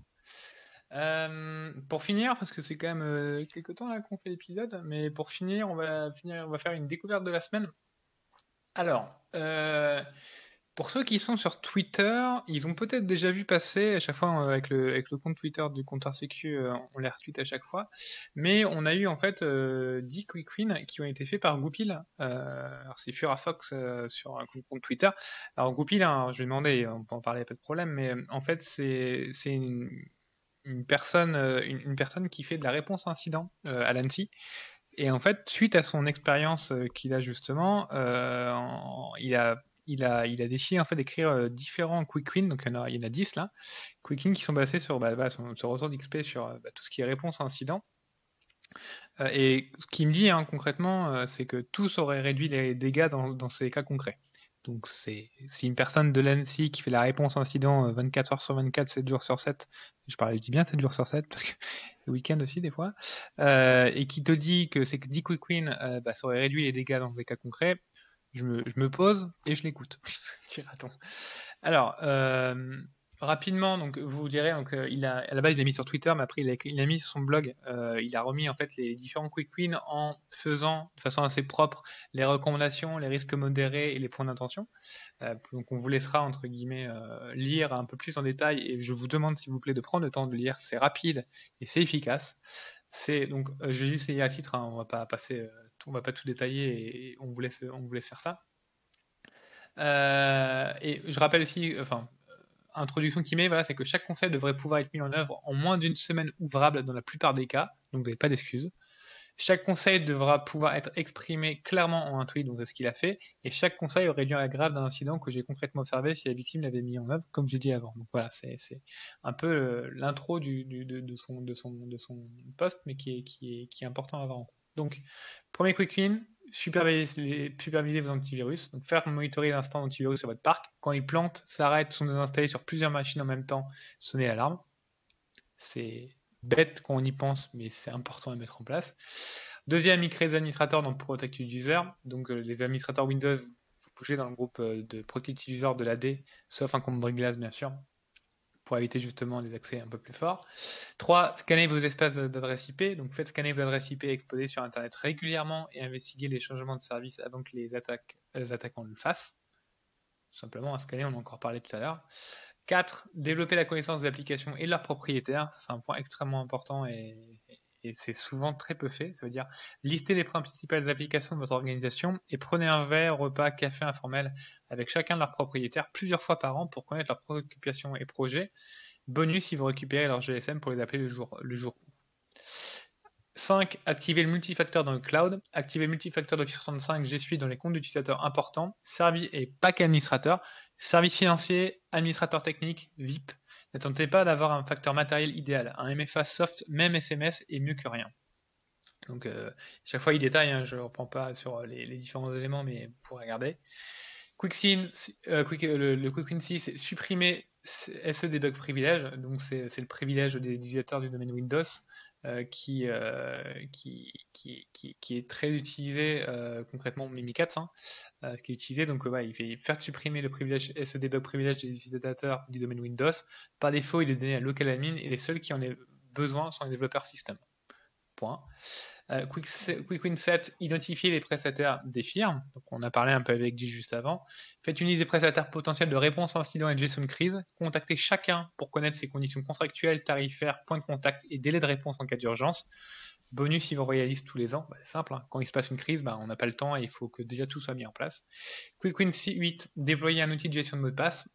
Euh, pour finir, parce que c'est quand même euh, quelques temps là qu'on fait l'épisode, mais pour finir, on va finir, on va faire une découverte de la semaine. Alors, euh, pour ceux qui sont sur Twitter, ils ont peut-être déjà vu passer à chaque fois euh, avec le, compte Twitter du compteur sécu, euh, on les retweet à chaque fois. Mais on a eu en fait euh, 10 quick wins qui ont été faits par Goupil. Euh, alors c'est Furafox euh, sur un compte Twitter. Alors Goupil, hein, je vais demander, on peut en parler, pas de problème, mais euh, en fait c'est une, personne euh, une, personne qui fait de la réponse incident euh, à l'ANSI. Et en fait, suite à son expérience euh, qu'il a justement, euh, en- il a il a, il a décidé en fait d'écrire euh, différents quick wins, donc il y en a, il y en a 10 là, quick wins qui sont basés sur bah, son, retour d'XP sur euh, bah, tout ce qui est réponse à incident. Euh, et ce qu'il me dit hein, concrètement, c'est que tous auraient réduit les dégâts dans, ces cas concrets. Donc c'est une personne de l'ANSI qui fait la réponse incident euh, 24 heures sur 24, 7 jours sur 7, je parle, je dis bien 7 jours sur 7 parce que le week-end aussi des fois, et qui te dit que c'est que 10 quick wins, bah, ça aurait réduit les dégâts dans des cas concrets, je me, pose et je l'écoute. Tire-à-ton. Alors, euh, rapidement, donc vous direz, donc euh, à la base il a mis sur Twitter, mais après il a, il a mis sur son blog, euh, il a remis en fait les différents quick wins en faisant de façon assez propre les recommandations, les risques modérés et les points d'intention. Donc on vous laissera entre guillemets lire un peu plus en détail et je vous demande s'il vous plaît de prendre le temps de lire. C'est rapide et c'est efficace. C'est donc je vais juste lire à titre, hein, on va pas passer, on va pas tout détailler et on vous laisse, faire ça. Euh, et je rappelle aussi, enfin, introduction qu'il met, voilà, c'est que chaque conseil devrait pouvoir être mis en œuvre en moins d'une semaine ouvrable dans la plupart des cas, donc vous n'avez pas d'excuses. Chaque conseil devra pouvoir être exprimé clairement en un tweet, donc c'est ce qu'il a fait, et chaque conseil aurait dû la grave d'un incident que j'ai concrètement observé si la victime l'avait mis en œuvre, comme j'ai dit avant. Donc voilà, c'est un peu euh, l'intro de, son, de, mais qui est, qui est, qui est important à avoir en compte. Donc, premier quick win, superviser, vos antivirus, donc faire monitorer l'instant d'antivirus sur votre parc. Quand il plante, s'arrête, sont désinstallés sur plusieurs machines en même temps, sonnez l'alarme. C'est bête quand on y pense, mais c'est important à mettre en place. Deuxième, il crée des administrateurs dans Protected User. Donc, euh, les administrateurs Windows, vous bougez dans le groupe euh, de Protected User de l'AD, sauf un compte Brigglass, bien sûr, pour éviter justement des accès un peu plus forts. 3. Scannez vos espaces d'adresse IP. Donc, faites scanner vos adresses IP exposées sur Internet régulièrement et investiguez les changements de service avant que les, attaques, les attaquants le fassent. Tout simplement, à scanner, on en a encore parlé tout à l'heure. 4. Développer la connaissance des applications et de leurs propriétaires. C'est un point extrêmement important et c'est souvent très peu fait. Ça veut dire lister les principales applications de votre organisation et prenez un verre, repas, café informel avec chacun de leurs propriétaires plusieurs fois par an pour connaître leurs préoccupations et projets. Bonus si vous récupérez leur GSM pour les appeler le jour, le jour où. 5. Activer le multifacteur dans le cloud. Activer le multifacteur d'Office 365 G Suite dans les comptes d'utilisateurs importants. Service et pas qu'administrateur. Service financier, administrateur technique, VIP. N'attendez pas d'avoir un facteur matériel idéal. Un MFA soft, même SMS, est mieux que rien. Donc, euh, chaque fois, il détaille. hein, je ne reprends pas sur les, différents éléments, mais vous pourrez regarder. Quick Win, euh, quick, le, le Quick Win 6, c'est supprimer SE Debug Privilège. Donc, c'est le privilège des utilisateurs du domaine Windows euh, qui, euh, qui, est très utilisé euh, concrètement Mimi 4, hein, euh, qui est utilisé. Donc, euh, ouais, il fait faire supprimer le privilège SE Debug Privilège des utilisateurs du domaine Windows. Par défaut, il est donné à local admin et les seuls qui en aient besoin sont les développeurs système. Point. Euh, Quick, 7, identifier les prestataires des firmes. Donc, on a parlé un peu avec J juste avant. Faites une liste des prestataires potentiels de réponse à incident et de gestion de crise. Contactez chacun pour connaître ses conditions contractuelles, tarifaires, points de contact et délai de réponse en cas d'urgence. Bonus si vous envoyez la liste tous les ans. Bah, simple, hein. quand il se passe une crise, bah, on n'a pas le temps et il faut que déjà tout soit mis en place. Quick Win 8, déployer un outil de gestion de mot de passe.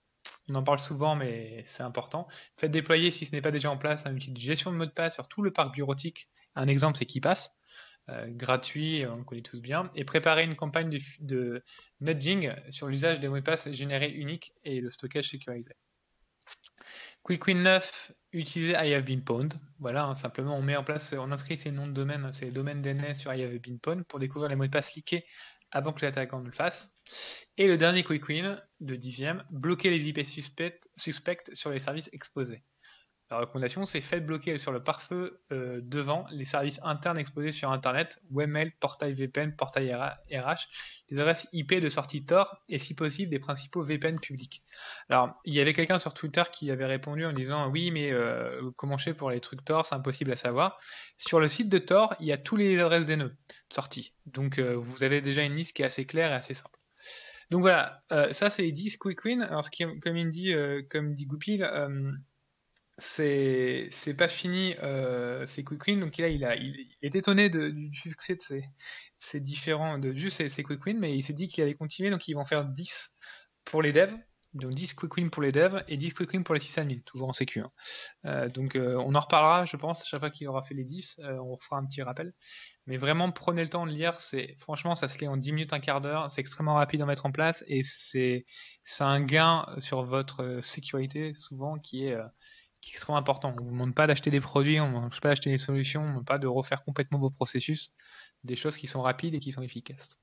On en parle souvent, mais c'est important. Faites déployer, si ce n'est pas déjà en place, un outil de gestion de mot de passe sur tout le parc bureautique. Un exemple, c'est KeePass. Euh, gratuit, on le connaît tous bien, et préparer une campagne de, nudging sur l'usage des mots de passe générés uniques et le stockage sécurisé. Quick Win 9, utiliser I have been pwned. Voilà, hein, simplement on met en place, on inscrit ces noms de domaine, ces domaines DNS sur I have been pwned pour découvrir les mots de passe leakés avant que l'attaquant ne le fasse. Et le dernier Quick Win, le dixième, bloquer les IP suspects sur les services exposés. La recommandation, c'est faites bloquer sur le pare-feu euh, devant les services internes exposés sur Internet, webmail, portail VPN, portail RH, les adresses IP de sortie Tor et si possible des principaux VPN publics. Alors, il y avait quelqu'un sur Twitter qui avait répondu en disant oui, mais euh, comment je fais pour les trucs Tor, c'est impossible à savoir. Sur le site de Tor, il y a tous les adresses des nœuds de sortie. Donc, euh, vous avez déjà une liste qui est assez claire et assez simple. Donc voilà, ça c'est 10 quick win. Alors, ce qui, comme il dit, comme dit Goupil, c'est c'est pas fini euh, c'est Quick Win donc là il a il, est étonné du succès de ces, ces différents de juste ces, ces Quick Win mais il s'est dit qu'il allait continuer donc ils vont faire 10 pour les devs donc 10 quick win pour les devs et 10 quick win pour les sysadmins, toujours en sécu. Hein. Euh, donc euh, on en reparlera, je pense, chaque fois qu'il aura fait les 10, euh, on fera un petit rappel. Mais vraiment, prenez le temps de lire, c'est franchement, ça se fait en 10 minutes, un quart d'heure, c'est extrêmement rapide à mettre en place et c'est un gain sur votre sécurité, souvent, qui est qui est extrêmement important. On ne vous demande pas d'acheter des produits, on ne vous demande pas d'acheter des solutions, on ne demande pas de refaire complètement vos processus, des choses qui sont rapides et qui sont efficaces.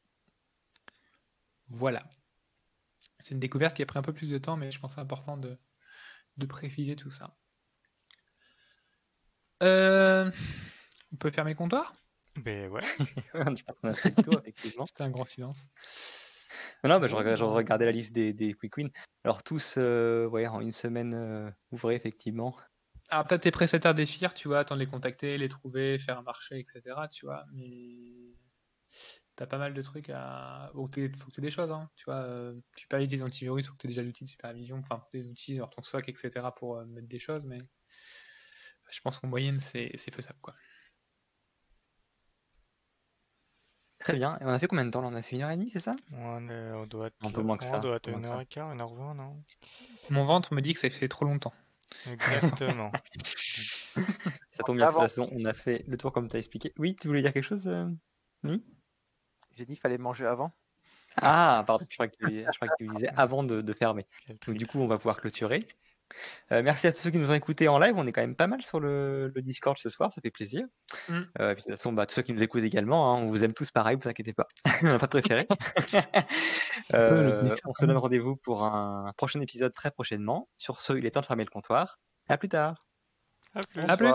Voilà. C'est une découverte qui a pris un peu plus de temps, mais je pense que c'est important de, de préciser tout ça. Euh, on peut fermer le comptoir? Ben ouais. C'était un grand silence. Non, bah, je, regardais la liste des, des quick wins. Alors tous, euh, ouais, en une semaine euh, ouvrée, effectivement. Alors peut-être tes prestataires défir, tu vois, attends de les contacter, les trouver, faire un marché, etc. Tu vois, mais t'as pas mal de trucs à. Faut que faut que des choses, hein. Tu vois, euh, tu des antivirus, faut que t'aies déjà l'outil de supervision, enfin des outils, genre ton SOC, etc. pour euh, mettre des choses, mais je pense qu'en moyenne c'est faisable, quoi. Très bien. Et on a fait combien de temps là? On a fait une heure et demie, c'est ça? On, doit être, Un peu moins que ça. On doit être une heure et quart, une heure vingt, non? Mon ventre me dit que ça fait trop longtemps. Exactement. ça tombe bien, de toute façon, on a fait le tour comme tu as expliqué. Oui, tu voulais dire quelque chose euh, Oui J'ai dit qu'il fallait manger avant. Ah, pardon, je crois que tu, disais avant de, de fermer. Donc, du coup, on va pouvoir clôturer. Euh, merci à tous ceux qui nous ont écoutés en live. On est quand même pas mal sur le, Discord ce soir, ça fait plaisir. Mm. Euh, de toute façon, bah, tous ceux qui nous écoutent également, hein, on vous aime tous pareil, vous inquiétez pas. on n'a pas de préféré. Euh, on se donne rendez-vous pour un prochain épisode très prochainement. Sur ce, il est temps de fermer le comptoir. À plus tard. À plus.